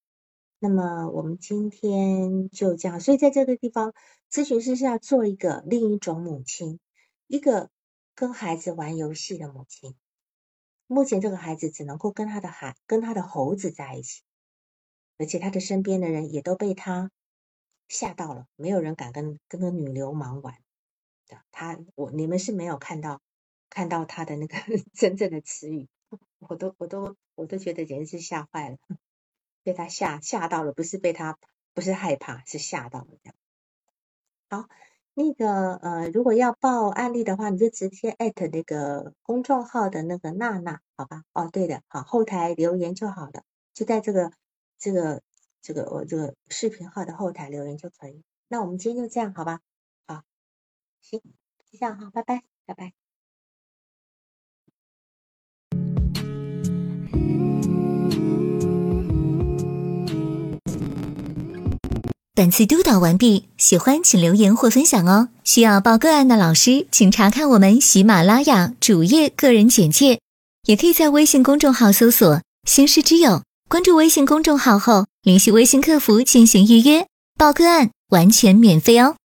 那么我们今天就这样。所以在这个地方，咨询师是要做一个另一种母亲，一个跟孩子玩游戏的母亲。目前这个孩子只能够跟他的孩、跟他的猴子在一起，而且他的身边的人也都被他吓到了，没有人敢跟跟个女流氓玩。他，我你们是没有看到看到他的那个 真正的词语。我都我都我都觉得简直是吓坏了，被他吓吓到了，不是被他不是害怕，是吓到了。好，那个呃，如果要报案例的话，你就直接艾特那个公众号的那个娜娜，好吧？哦，对的，好，后台留言就好了，就在这个这个这个我这个视频号的后台留言就可以。那我们今天就这样，好吧？好，行，就这样哈，拜拜，拜拜。本次督导完毕，喜欢请留言或分享哦。需要报个案的老师，请查看我们喜马拉雅主页个人简介，也可以在微信公众号搜索“新师之友”，关注微信公众号后联系微信客服进行预约报个案，完全免费哦。